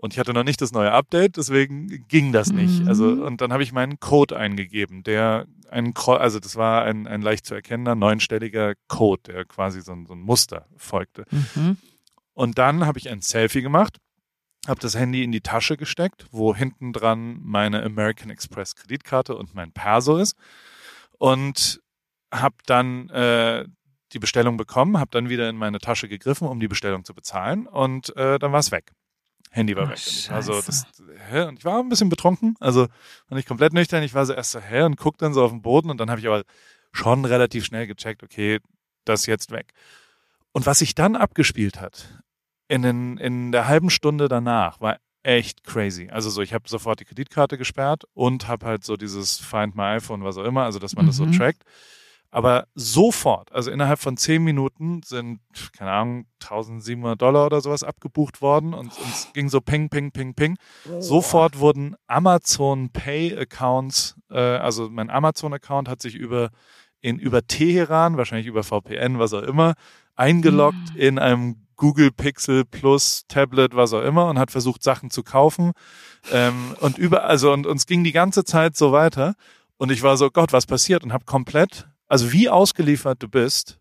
[SPEAKER 1] Und ich hatte noch nicht das neue Update, deswegen ging das nicht.
[SPEAKER 3] Mhm.
[SPEAKER 1] Also, und dann habe ich meinen Code eingegeben, der ein, also das war ein, ein leicht zu erkennender neunstelliger Code, der quasi so ein, so ein Muster folgte.
[SPEAKER 3] Mhm.
[SPEAKER 1] Und dann habe ich ein Selfie gemacht, habe das Handy in die Tasche gesteckt, wo hinten dran meine American Express Kreditkarte und mein Perso ist. Und habe dann äh, die Bestellung bekommen, habe dann wieder in meine Tasche gegriffen, um die Bestellung zu bezahlen. Und äh, dann war es weg. Handy war
[SPEAKER 3] Ach,
[SPEAKER 1] weg. Und ich war so,
[SPEAKER 3] Scheiße.
[SPEAKER 1] das, hä? Und ich war ein bisschen betrunken, also war nicht komplett nüchtern. Ich war so erst so, hä? Und guck dann so auf den Boden und dann habe ich aber schon relativ schnell gecheckt, okay, das ist jetzt weg. Und was sich dann abgespielt hat, in, den, in der halben Stunde danach, war echt crazy. Also so, ich habe sofort die Kreditkarte gesperrt und habe halt so dieses Find My iPhone, was auch immer, also dass man das so
[SPEAKER 3] Mhm.
[SPEAKER 1] trackt. Aber sofort, also innerhalb von zehn Minuten sind, keine Ahnung, 1700 Dollar oder sowas abgebucht worden und, und es ging so ping, ping, ping, ping. Sofort wurden Amazon Pay Accounts, äh, also mein Amazon Account hat sich über in über Teheran, wahrscheinlich über VPN, was auch immer, eingeloggt
[SPEAKER 3] Mhm.
[SPEAKER 1] in einem Google Pixel Plus Tablet, was auch immer, und hat versucht, Sachen zu kaufen. Ähm, und über, also und uns ging die ganze Zeit so weiter. Und ich war so, Gott, was passiert? Und habe komplett, also wie ausgeliefert du bist,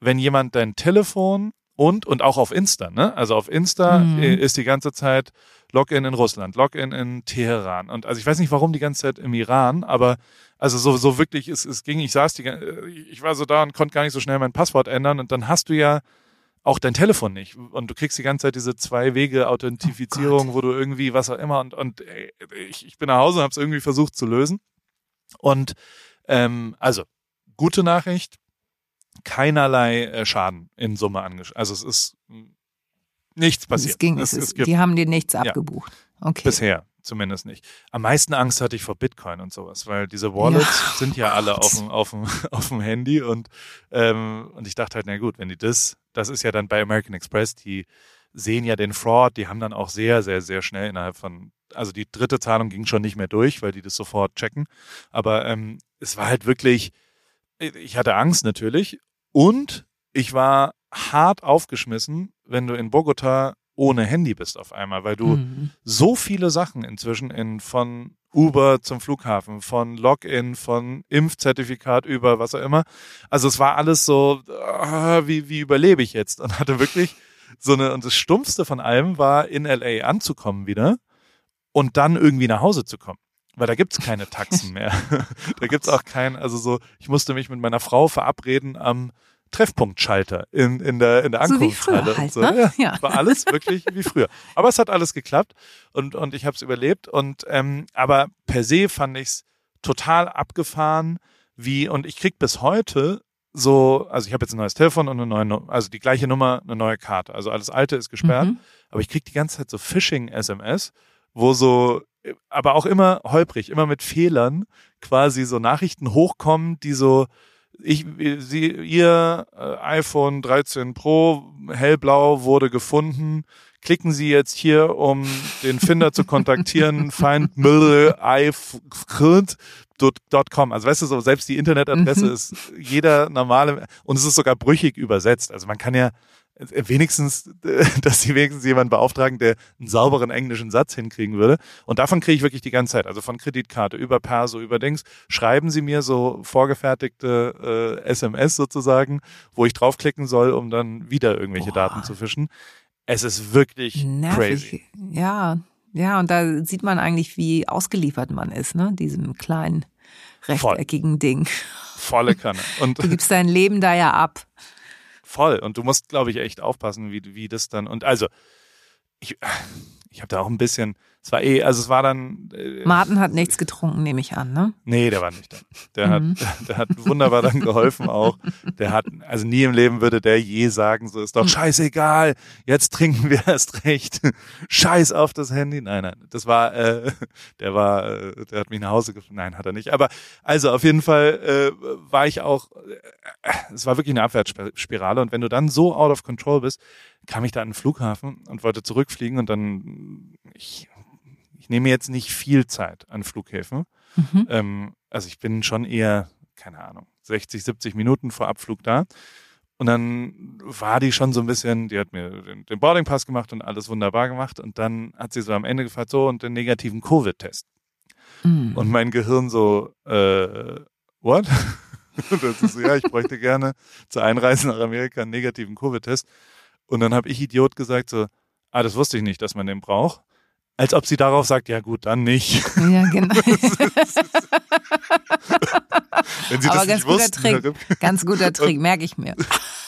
[SPEAKER 1] wenn jemand dein Telefon und und auch auf Insta, ne? Also auf Insta
[SPEAKER 3] Mhm.
[SPEAKER 1] ist die ganze Zeit Login in Russland, Login in Teheran. Und also ich weiß nicht, warum die ganze Zeit im Iran, aber also so, so wirklich, es, es ging, ich saß die, äh, ich war so da und konnte gar nicht so schnell mein Passwort ändern und dann hast du ja auch dein Telefon nicht und du kriegst die ganze Zeit diese zwei Wege Authentifizierung, wo du irgendwie was auch immer und und ey, ich, ich bin nach Hause und habe es irgendwie versucht zu lösen und ähm, also gute Nachricht, keinerlei äh, Schaden in Summe angesch, also es ist nichts passiert.
[SPEAKER 3] Es ging,
[SPEAKER 1] es,
[SPEAKER 3] es,
[SPEAKER 1] es gibt
[SPEAKER 3] die haben dir nichts abgebucht. Okay.
[SPEAKER 1] Bisher zumindest nicht. Am meisten Angst hatte ich vor Bitcoin und sowas, weil diese Wallets
[SPEAKER 3] Ja.
[SPEAKER 1] sind ja alle
[SPEAKER 3] Gott.
[SPEAKER 1] auf dem, auf dem, auf dem Handy und, ähm, und ich dachte halt, na gut, wenn die das, das ist ja dann bei American Express, die sehen ja den Fraud, die haben dann auch sehr, sehr, sehr schnell innerhalb von, also die dritte Zahlung ging schon nicht mehr durch, weil die das sofort checken. Aber ähm, es war halt wirklich, ich hatte Angst natürlich und ich war hart aufgeschmissen, wenn du in Bogota ohne Handy bist auf einmal, weil du
[SPEAKER 3] Mhm.
[SPEAKER 1] so viele Sachen inzwischen in von Uber zum Flughafen, von Login, von Impfzertifikat über was auch immer. Also es war alles so, ah, wie, wie überlebe ich jetzt? Und hatte wirklich so eine, und das Stumpfste von allem war, in LA anzukommen wieder und dann irgendwie nach Hause zu kommen. Weil da gibt's keine Taxen mehr. da gibt's auch kein, also so, ich musste mich mit meiner Frau verabreden am Treffpunktschalter in, in der, in der
[SPEAKER 3] So wie früher halt,
[SPEAKER 1] so.
[SPEAKER 3] ne?
[SPEAKER 1] ja,
[SPEAKER 3] Ja.
[SPEAKER 1] War alles wirklich wie früher. Aber es hat alles geklappt und, und ich habe es überlebt. Und ähm, aber per se fand ich's total abgefahren, wie, und ich krieg bis heute so, also ich habe jetzt ein neues Telefon und eine neue, also die gleiche Nummer, eine neue Karte. Also alles alte ist gesperrt,
[SPEAKER 3] Mhm.
[SPEAKER 1] aber ich krieg die ganze Zeit so Phishing-SMS, wo so, aber auch immer holprig, immer mit Fehlern quasi so Nachrichten hochkommen, die so, ich, sie, ihr äh, iPhone 13 Pro hellblau wurde gefunden. Klicken Sie jetzt hier, um den Finder zu kontaktieren, findmülle.com. Also weißt du so, selbst die Internetadresse
[SPEAKER 3] Mhm.
[SPEAKER 1] ist jeder normale und es ist sogar brüchig übersetzt. Also man kann ja wenigstens, dass sie wenigstens jemanden beauftragen, der einen sauberen englischen Satz hinkriegen würde. Und davon kriege ich wirklich die ganze Zeit. Also von Kreditkarte über Perso, über Dings. Schreiben sie mir so vorgefertigte äh, SMS sozusagen, wo ich draufklicken soll, um dann wieder irgendwelche
[SPEAKER 3] Boah.
[SPEAKER 1] Daten zu fischen. Es ist wirklich crazy.
[SPEAKER 3] Nervig. Ja, ja, und da sieht man eigentlich, wie ausgeliefert man ist, ne? Diesem kleinen rechteckigen Ding.
[SPEAKER 1] Volle Kanne. Und
[SPEAKER 3] Du gibst dein Leben da ja ab.
[SPEAKER 1] Voll. Und du musst, glaube ich, echt aufpassen, wie, wie das dann. Und also, ich, ich habe da auch ein bisschen, es war eh, also es war dann. Äh,
[SPEAKER 3] Martin hat nichts getrunken, nehme ich an, ne?
[SPEAKER 1] Nee, der war nicht da. Der
[SPEAKER 3] Mhm.
[SPEAKER 1] hat, der hat wunderbar dann geholfen auch. Der hat, also nie im Leben würde der je sagen, so
[SPEAKER 3] Mhm.
[SPEAKER 1] ist doch scheißegal, jetzt trinken wir erst recht. Scheiß auf das Handy. Nein, nein, das war, äh, der war, äh, der hat mich nach Hause gefahren. Nein, hat er nicht. Aber also auf jeden Fall äh, war ich auch, äh, es war wirklich eine Abwärtsspirale. Und wenn du dann so out of control bist, kam ich da an den Flughafen und wollte zurückfliegen und dann, ich, ich nehme jetzt nicht viel Zeit an Flughäfen.
[SPEAKER 3] Mhm.
[SPEAKER 1] Ähm, also ich bin schon eher, keine Ahnung, 60, 70 Minuten vor Abflug da. Und dann war die schon so ein bisschen, die hat mir den, den Boardingpass gemacht und alles wunderbar gemacht. Und dann hat sie so am Ende gefragt, so, und den negativen Covid-Test.
[SPEAKER 3] Mhm.
[SPEAKER 1] Und mein Gehirn so, äh, what? Dann ist so, ja, ich bräuchte gerne zur Einreise nach Amerika einen negativen Covid-Test. Und dann habe ich Idiot gesagt so, ah, das wusste ich nicht, dass man den braucht. Als ob sie darauf sagt, ja gut, dann nicht.
[SPEAKER 3] Ja, genau.
[SPEAKER 1] Wenn sie
[SPEAKER 3] Aber
[SPEAKER 1] das
[SPEAKER 3] ganz
[SPEAKER 1] nicht
[SPEAKER 3] guter
[SPEAKER 1] wussten.
[SPEAKER 3] Trick. Ganz guter Trick, merke ich mir.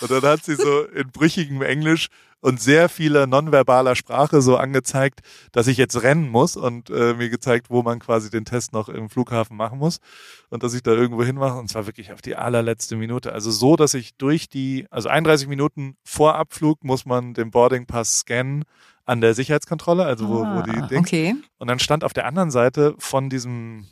[SPEAKER 1] Und dann hat sie so in brüchigem Englisch und sehr vieler nonverbaler Sprache so angezeigt, dass ich jetzt rennen muss und äh, mir gezeigt, wo man quasi den Test noch im Flughafen machen muss und dass ich da irgendwo hinmache und zwar wirklich auf die allerletzte Minute. Also so, dass ich durch die, also 31 Minuten vor Abflug muss man den Boarding Pass scannen an der Sicherheitskontrolle, also wo, wo die
[SPEAKER 3] Ah,
[SPEAKER 1] Dings.
[SPEAKER 3] okay.
[SPEAKER 1] Und dann stand auf der anderen Seite von diesem,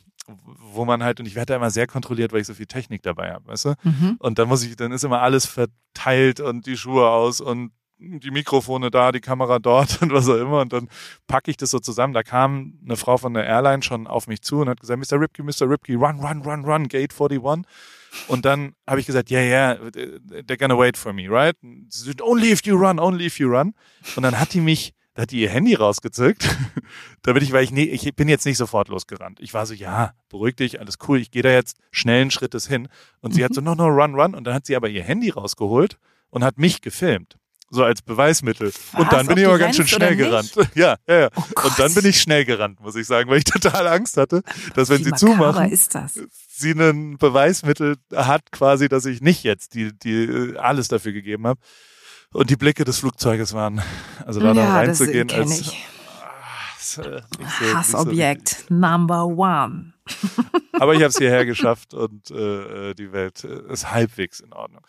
[SPEAKER 1] wo man halt, und ich werde da immer sehr kontrolliert, weil ich so viel Technik dabei habe, weißt du?
[SPEAKER 3] Mhm.
[SPEAKER 1] Und dann muss ich, dann ist immer alles verteilt und die Schuhe aus und die Mikrofone da, die Kamera dort und was auch immer. Und dann packe ich das so zusammen. Da kam eine Frau von der Airline schon auf mich zu und hat gesagt, Mr. Ripke, Mr. Ripke, run, run, run, run, Gate 41. Und dann habe ich gesagt, yeah, yeah, they're gonna wait for me, right? Only if you run, only if you run. Und dann hat die mich, da hat die ihr Handy rausgezückt, damit ich, weil ich, nee, ich bin jetzt nicht sofort losgerannt. Ich war so, ja, beruhig dich, alles cool, ich gehe da jetzt schnellen Schrittes hin. Und sie hat so, no, no, run, run. Und dann hat sie aber ihr Handy rausgeholt und hat mich gefilmt. So als Beweismittel. und dann
[SPEAKER 3] Was,
[SPEAKER 1] bin ich aber ganz schön schnell gerannt. Ja, ja, ja.
[SPEAKER 3] Oh
[SPEAKER 1] und dann bin ich schnell gerannt, muss ich sagen, weil ich total Angst hatte, dass wenn
[SPEAKER 3] Wie
[SPEAKER 1] sie zumachen,
[SPEAKER 3] ist das?
[SPEAKER 1] sie ein Beweismittel hat, quasi, dass ich nicht jetzt die, die äh, alles dafür gegeben habe. Und die Blicke des Flugzeuges waren, also da noch
[SPEAKER 3] ja, das
[SPEAKER 1] reinzugehen, als
[SPEAKER 3] ich.
[SPEAKER 1] Ah, ist, äh, so- nicht so
[SPEAKER 3] Hassobjekt Number One.
[SPEAKER 1] Aber ich habe es hierher geschafft und äh, äh, die Welt äh, ist halbwegs in Ordnung.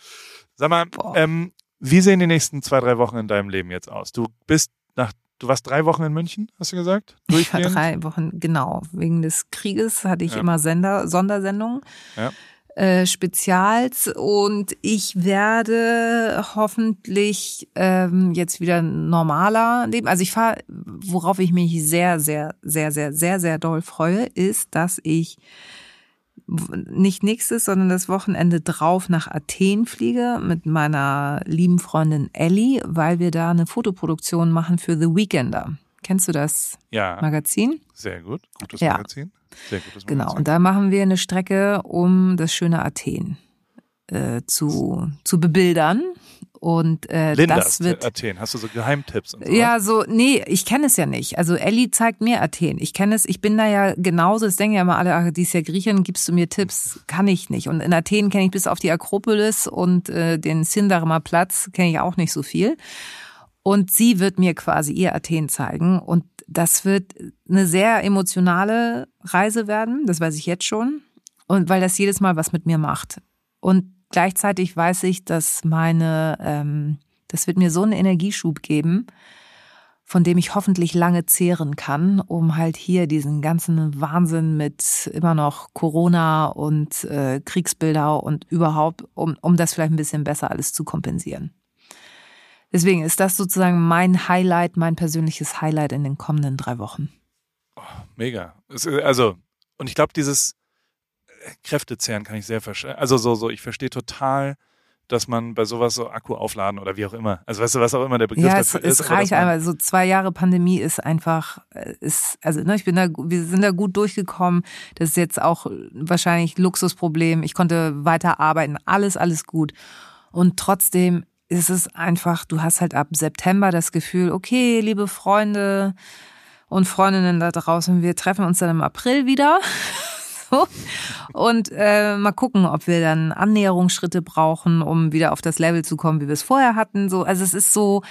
[SPEAKER 1] Sag mal, ähm, wie sehen die nächsten zwei, drei Wochen in deinem Leben jetzt aus? Du bist nach, du warst drei Wochen in München, hast du gesagt?
[SPEAKER 3] Ich war drei Wochen, genau. Wegen des Krieges hatte ich
[SPEAKER 1] Ja.
[SPEAKER 3] immer Sender, Sondersendungen.
[SPEAKER 1] Ja.
[SPEAKER 3] Äh, Spezials und ich werde hoffentlich ähm, jetzt wieder normaler leben. Also ich fahre, worauf ich mich sehr, sehr, sehr, sehr, sehr, sehr doll freue, ist, dass ich nicht nächstes, sondern das Wochenende drauf nach Athen fliege mit meiner lieben Freundin Ellie, weil wir da eine Fotoproduktion machen für The Weekender. Kennst du das
[SPEAKER 1] Ja,
[SPEAKER 3] Magazin?
[SPEAKER 1] sehr gut. Gutes
[SPEAKER 3] Ja.
[SPEAKER 1] Magazin. Sehr gutes
[SPEAKER 3] Genau. Und da machen wir eine Strecke, um das schöne Athen äh, zu, zu bebildern. Und äh,
[SPEAKER 1] Lindas,
[SPEAKER 3] das wird
[SPEAKER 1] Athen. Hast du so Geheimtipps und so?
[SPEAKER 3] ja, so, nee, ich kenne es ja nicht. Also Ellie zeigt mir Athen. Ich kenne es, ich bin da ja genauso, es denken ja immer alle, ach, die ist ja Griechin, gibst du mir Tipps? Kann ich nicht. Und in Athen kenne ich bis auf die Akropolis und äh, den Sindaremer Platz kenne ich auch nicht so viel. Und sie wird mir quasi ihr Athen zeigen. Und das wird eine sehr emotionale Reise werden, das weiß ich jetzt schon. Und weil das jedes Mal was mit mir macht. Und gleichzeitig weiß ich, dass meine, ähm, das wird mir so einen Energieschub geben, von dem ich hoffentlich lange zehren kann, um halt hier diesen ganzen Wahnsinn mit immer noch Corona und äh, Kriegsbilder und überhaupt, um, um das vielleicht ein bisschen besser alles zu kompensieren. Deswegen ist das sozusagen mein Highlight, mein persönliches Highlight in den kommenden drei Wochen.
[SPEAKER 1] Mega. Es Also, und ich glaube, dieses äh, Kräftezehren kann ich sehr verstehen. Also so, so, ich verstehe total, dass man bei sowas so Akku aufladen oder wie auch immer. Also weißt du, was auch immer der Begriff
[SPEAKER 3] Ja, es,
[SPEAKER 1] dafür ist.
[SPEAKER 3] es reicht einmal. So zwei Jahre Pandemie ist einfach, äh, ist, also ne, ich bin da, wir sind da gut durchgekommen. Das ist jetzt auch wahrscheinlich Luxusproblem. Ich konnte weiter arbeiten, alles, alles gut. Und trotzdem ist es einfach, du hast halt ab September das Gefühl, okay, liebe Freunde und Freundinnen da draußen, wir treffen uns dann im April wieder. Und äh, mal gucken, ob wir dann Annäherungsschritte brauchen, um wieder auf das Level zu kommen, wie wir es vorher hatten. So, also es ist so,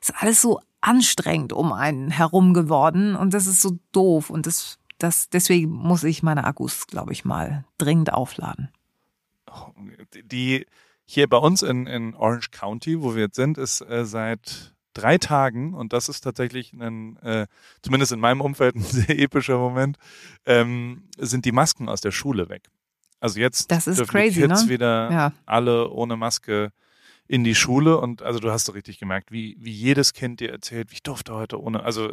[SPEAKER 3] es ist alles so anstrengend um einen herum geworden und das ist so doof und das, das deswegen muss ich meine Akkus, glaube ich mal, dringend aufladen.
[SPEAKER 1] die hier bei uns in, in Orange County, wo wir jetzt sind, ist äh, seit drei Tagen, und das ist tatsächlich ein, äh, zumindest in meinem Umfeld ein sehr epischer Moment, ähm, sind die Masken aus der Schule weg. Also jetzt
[SPEAKER 3] Das ist
[SPEAKER 1] dürfen
[SPEAKER 3] crazy,
[SPEAKER 1] die Kids
[SPEAKER 3] ne?
[SPEAKER 1] wieder
[SPEAKER 3] Ja.
[SPEAKER 1] alle ohne Maske in die Schule und also du hast so richtig gemerkt, wie, wie jedes Kind dir erzählt, ich durfte heute ohne, also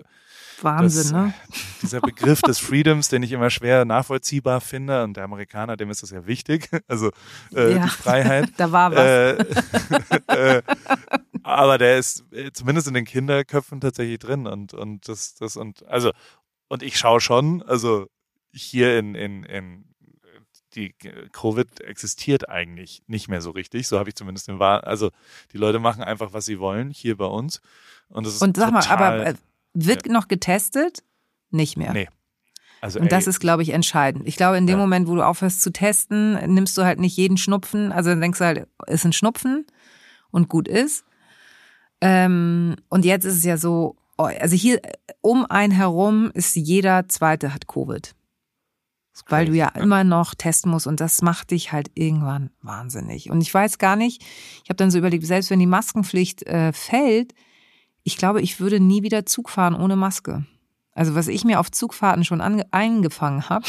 [SPEAKER 3] Wahnsinn,
[SPEAKER 1] das,
[SPEAKER 3] ne?
[SPEAKER 1] dieser Begriff des Freedoms, den ich immer schwer nachvollziehbar finde und der Amerikaner, dem ist das ja wichtig, also äh,
[SPEAKER 3] Ja.
[SPEAKER 1] die Freiheit.
[SPEAKER 3] Da war was.
[SPEAKER 1] Äh, äh, aber der ist äh, zumindest in den Kinderköpfen tatsächlich drin und und das das und also und ich schaue schon, also hier in in in die Covid existiert eigentlich nicht mehr so richtig, so habe ich zumindest den Wahr, also die Leute machen einfach was sie wollen hier bei uns und das ist
[SPEAKER 3] Und sag mal,
[SPEAKER 1] total,
[SPEAKER 3] aber äh, wird noch getestet? Nicht mehr.
[SPEAKER 1] Nee. also
[SPEAKER 3] Und das
[SPEAKER 1] ey,
[SPEAKER 3] ist, glaube ich, entscheidend. Ich glaube, in dem
[SPEAKER 1] Ja.
[SPEAKER 3] Moment, wo du aufhörst zu testen, nimmst du halt nicht jeden Schnupfen. Also dann denkst du halt, ist ein Schnupfen und gut ist. Ähm, und jetzt ist es ja so, oh, also hier äh, um einen herum ist jeder zweite hat Covid. Weil du ja immer noch testen musst und das macht dich halt irgendwann wahnsinnig. Und ich weiß gar nicht, ich habe dann so überlegt, selbst wenn die Maskenpflicht äh, fällt, ich glaube, ich würde nie wieder Zug fahren ohne Maske. Also was ich mir auf Zugfahrten schon ange eingefangen habe,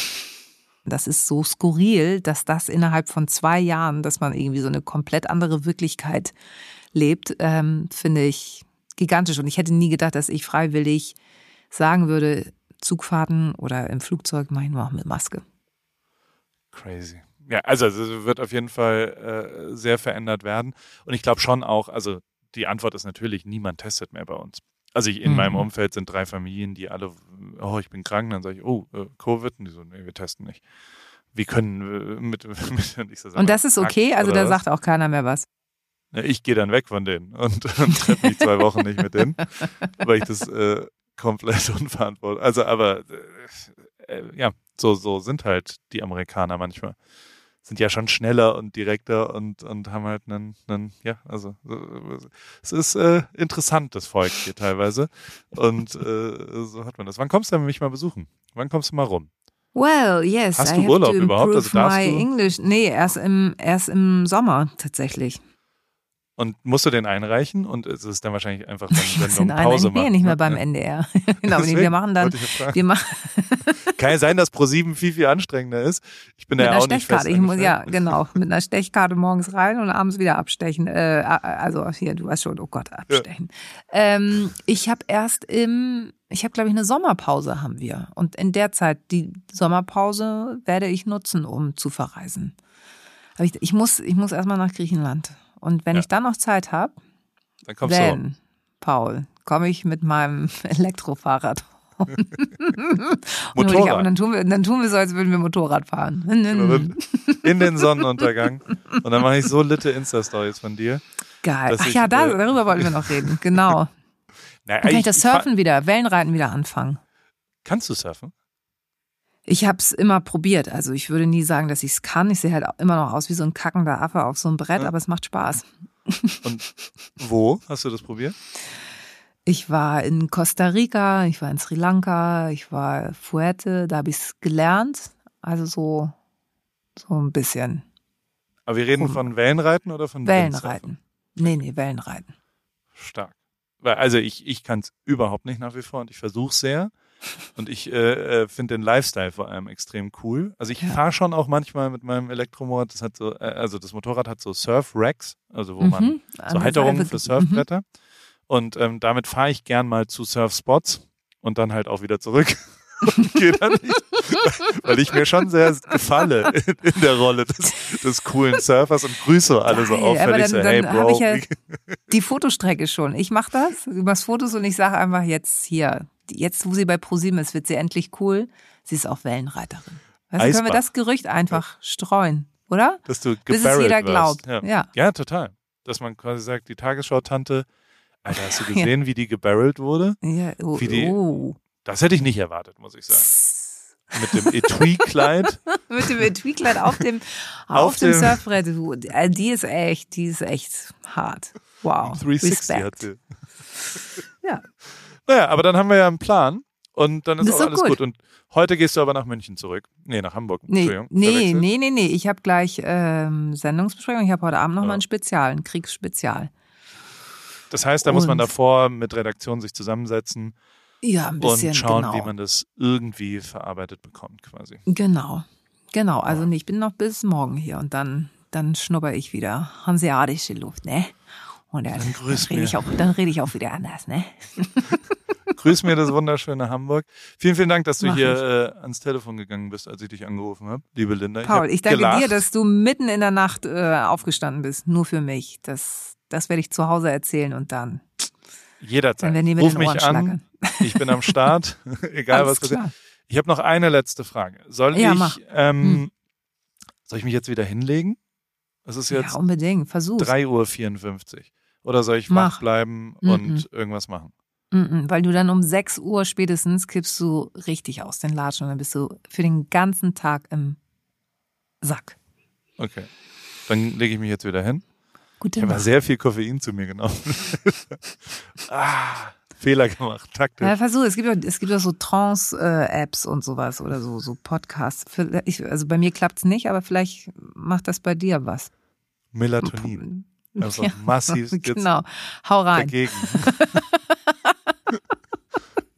[SPEAKER 3] das ist so skurril, dass das innerhalb von zwei Jahren, dass man irgendwie so eine komplett andere Wirklichkeit lebt, ähm, finde ich gigantisch. Und ich hätte nie gedacht, dass ich freiwillig sagen würde, Zugfahrten oder im Flugzeug mache ich nur noch mit Maske.
[SPEAKER 1] Crazy. Ja, also es wird auf jeden Fall äh, sehr verändert werden. Und ich glaube schon auch, also die Antwort ist natürlich, niemand testet mehr bei uns. Also ich, in
[SPEAKER 3] Mhm.
[SPEAKER 1] meinem Umfeld sind drei Familien, die alle, oh, ich bin krank, dann sage ich, oh, äh, Covid, und die so, nee, wir testen nicht. Wir können äh, mit, mit und ich so,
[SPEAKER 3] Und das ist okay, also da
[SPEAKER 1] was?
[SPEAKER 3] sagt auch keiner mehr was.
[SPEAKER 1] Ja, Ich gehe dann weg von denen und, und treffe mich zwei Wochen nicht mit denen, weil ich das äh, komplett unverantwortlich. Also, aber äh, äh, ja, so so sind halt die Amerikaner manchmal. Sind ja schon schneller und direkter und und haben halt einen, einen ja, also es ist äh, interessant das Volk hier teilweise und äh, so hat man das. Wann kommst du denn mich mal besuchen? Wann kommst du mal rum?
[SPEAKER 3] Well, yes.
[SPEAKER 1] Hast
[SPEAKER 3] I
[SPEAKER 1] du
[SPEAKER 3] have
[SPEAKER 1] Urlaub
[SPEAKER 3] to
[SPEAKER 1] überhaupt? Also darfst
[SPEAKER 3] my
[SPEAKER 1] du-
[SPEAKER 3] English. Nee, erst im, erst im Sommer tatsächlich.
[SPEAKER 1] Und musst du den einreichen und es ist dann wahrscheinlich einfach dann
[SPEAKER 3] Was
[SPEAKER 1] Sendung
[SPEAKER 3] in einer
[SPEAKER 1] Pause
[SPEAKER 3] nee,
[SPEAKER 1] machen.
[SPEAKER 3] nicht mehr
[SPEAKER 1] ne?
[SPEAKER 3] beim
[SPEAKER 1] Ja.
[SPEAKER 3] NDR. genau, nee,
[SPEAKER 1] Deswegen
[SPEAKER 3] wir machen dann,
[SPEAKER 1] ja
[SPEAKER 3] wir machen
[SPEAKER 1] Kann ja sein, dass Pro7 viel, viel anstrengender ist. Ich bin
[SPEAKER 3] mit
[SPEAKER 1] da ja auch nicht fest.
[SPEAKER 3] Ich muss, ja, genau, mit einer Stechkarte morgens rein und abends wieder abstechen. Äh, also hier, du weißt schon, oh Gott, abstechen. Ähm, ich habe erst im, ich habe glaube ich eine Sommerpause haben wir und in der Zeit die Sommerpause werde ich nutzen, um zu verreisen. Aber ich, ich muss, ich muss erstmal nach Griechenland und wenn
[SPEAKER 1] Ja.
[SPEAKER 3] ich dann noch Zeit habe,
[SPEAKER 1] Dann kommst du.
[SPEAKER 3] Then, Paul, komme ich mit meinem Elektrofahrrad. und, ab und dann tun, wir, dann tun wir so, als würden wir Motorrad fahren.
[SPEAKER 1] In den Sonnenuntergang. Und dann mache ich so litte Insta-Stories von dir.
[SPEAKER 3] Geil. Ach
[SPEAKER 1] ich,
[SPEAKER 3] ja, da,
[SPEAKER 1] äh,
[SPEAKER 3] darüber wollten wir noch reden. Genau.
[SPEAKER 1] Na,
[SPEAKER 3] Dann kann ich das
[SPEAKER 1] ich fahr-
[SPEAKER 3] Surfen wieder, Wellenreiten wieder anfangen.
[SPEAKER 1] Kannst du surfen?
[SPEAKER 3] Ich habe es immer probiert. Also ich würde nie sagen, dass ich es kann. Ich sehe halt immer noch aus wie so ein kackender Affe auf so einem Brett,
[SPEAKER 1] Ja.
[SPEAKER 3] aber es macht Spaß.
[SPEAKER 1] Und wo hast du das probiert?
[SPEAKER 3] Ich war in Costa Rica, ich war in Sri Lanka, ich war Fuerte, da habe ich es gelernt. Also so, so ein bisschen
[SPEAKER 1] Aber wir reden von Wellenreiten oder von?
[SPEAKER 3] Wellenreiten. Nee, nee, Wellenreiten.
[SPEAKER 1] Stark. Also ich, ich kann es überhaupt nicht nach wie vor und ich versuche sehr. Und ich äh, äh, finde den Lifestyle vor allem extrem cool. Also ich
[SPEAKER 3] Ja.
[SPEAKER 1] fahre schon auch manchmal mit meinem Elektromotorrad, das hat so, äh, also das Motorrad hat so Surf-Racks, also wo man
[SPEAKER 3] Mhm. An
[SPEAKER 1] so
[SPEAKER 3] der
[SPEAKER 1] Halterungen für Surfbretter. Und ähm, damit fahre ich gern mal zu Surfspots und dann halt auch wieder zurück. dann nicht, weil ich mir schon sehr gefalle in, in der Rolle des, des coolen Surfers und grüße alle so auffällig
[SPEAKER 3] aber dann,
[SPEAKER 1] so, hey
[SPEAKER 3] dann
[SPEAKER 1] Bro.
[SPEAKER 3] ich ja die Fotostrecke schon. Ich mache das, du machst Fotos und ich sage einfach jetzt hier, jetzt wo sie bei ProSieben ist, wird sie endlich cool. Sie ist auch Wellenreiterin. Du, können wir das Gerücht einfach streuen, oder?
[SPEAKER 1] dass du
[SPEAKER 3] Bis es jeder
[SPEAKER 1] wirst.
[SPEAKER 3] glaubt.
[SPEAKER 1] Ja.
[SPEAKER 3] Ja.
[SPEAKER 1] ja, total. Dass man quasi sagt, die Tagesschau-Tante, Alter, hast du gesehen, wie die gebarrelt wurde?
[SPEAKER 3] Ja, oh,
[SPEAKER 1] Wie die-
[SPEAKER 3] oh.
[SPEAKER 1] Das hätte ich nicht erwartet, muss ich sagen. Mit dem Etui-Kleid.
[SPEAKER 3] Mit dem Etui-Kleid auf dem,
[SPEAKER 1] Auf
[SPEAKER 3] auf dem
[SPEAKER 1] dem-
[SPEAKER 3] Surfbrett. Äh, Die ist echt, die ist echt hart. Wow.
[SPEAKER 1] 360 hat
[SPEAKER 3] Respekt.
[SPEAKER 1] sie.
[SPEAKER 3] Ja.
[SPEAKER 1] Naja, aber dann haben wir ja einen Plan und dann ist
[SPEAKER 3] Das
[SPEAKER 1] auch
[SPEAKER 3] ist
[SPEAKER 1] alles
[SPEAKER 3] gut.
[SPEAKER 1] gut. Und heute gehst du aber nach München zurück. Nee, nach Hamburg.
[SPEAKER 3] Nee,
[SPEAKER 1] Entschuldigung.
[SPEAKER 3] nee, nee, nee, nee. Ich habe gleich ähm, Sendungsbesprechung. Ich habe heute Abend noch
[SPEAKER 1] Ja.
[SPEAKER 3] ein Spezial, ein Kriegsspezial.
[SPEAKER 1] Das heißt, da muss man
[SPEAKER 3] Und-
[SPEAKER 1] davor mit Redaktion sich zusammensetzen
[SPEAKER 3] Ja, ein bisschen,
[SPEAKER 1] und schauen,
[SPEAKER 3] genau.
[SPEAKER 1] wie man das irgendwie verarbeitet bekommt, quasi.
[SPEAKER 3] Genau, genau. Also nee, ich bin noch bis morgen hier und dann, dann schnupper ich wieder hanseatische Luft, ne? Und dann,
[SPEAKER 1] Dann
[SPEAKER 3] dann, rede ich auch, dann rede ich auch wieder anders, ne?
[SPEAKER 1] Grüß mir das wunderschöne Hamburg. Vielen, vielen Dank, dass du
[SPEAKER 3] Mach
[SPEAKER 1] hier äh, ans Telefon gegangen bist, als ich dich angerufen habe, liebe Linda.
[SPEAKER 3] Paul,
[SPEAKER 1] hab
[SPEAKER 3] ich danke
[SPEAKER 1] gelacht.
[SPEAKER 3] dir, dass du mitten in der Nacht äh, aufgestanden bist, nur für mich. Das, das werde ich zu Hause erzählen und dann,
[SPEAKER 1] Jederzeit.
[SPEAKER 3] dann werden die mit
[SPEAKER 1] Ruf
[SPEAKER 3] den
[SPEAKER 1] mich an.
[SPEAKER 3] schlackern.
[SPEAKER 1] Ich bin am Start, egal
[SPEAKER 3] Alles
[SPEAKER 1] was passiert.
[SPEAKER 3] klar.
[SPEAKER 1] Ich habe noch eine letzte Frage. Soll
[SPEAKER 3] Ja,
[SPEAKER 1] ich, ähm,
[SPEAKER 3] Hm.
[SPEAKER 1] soll ich mich jetzt wieder hinlegen? Es ist jetzt
[SPEAKER 3] Ja, unbedingt. Versuch's.
[SPEAKER 1] 3.54 Uhr. Oder soll ich
[SPEAKER 3] Mach.
[SPEAKER 1] wach bleiben
[SPEAKER 3] Mhm.
[SPEAKER 1] und irgendwas machen?
[SPEAKER 3] Weil du dann um 6 Uhr spätestens kippst du richtig aus den Latschen und dann bist du für den ganzen Tag im Sack.
[SPEAKER 1] Okay. Dann lege ich mich jetzt wieder hin.
[SPEAKER 3] Gute
[SPEAKER 1] Ich habe sehr viel Koffein zu mir genommen. ah, Fehler gemacht, taktisch.
[SPEAKER 3] Ja, versuch, es gibt auch, es gibt auch so Trance-Apps und sowas oder so, so Podcasts. Also bei mir klappt's nicht, aber vielleicht macht das bei dir was.
[SPEAKER 1] Melatonin. Also massiv jetzt
[SPEAKER 3] Genau. Hau rein.
[SPEAKER 1] dagegen.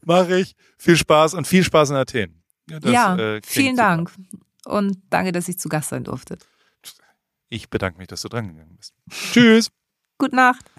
[SPEAKER 1] Mache ich. Viel Spaß und viel Spaß in Athen. Das,
[SPEAKER 3] ja,
[SPEAKER 1] äh,
[SPEAKER 3] vielen
[SPEAKER 1] super.
[SPEAKER 3] Dank. Und danke, dass ich zu Gast sein durfte.
[SPEAKER 1] Ich bedanke mich, dass du dran gegangen bist. Tschüss.
[SPEAKER 3] Gute Nacht.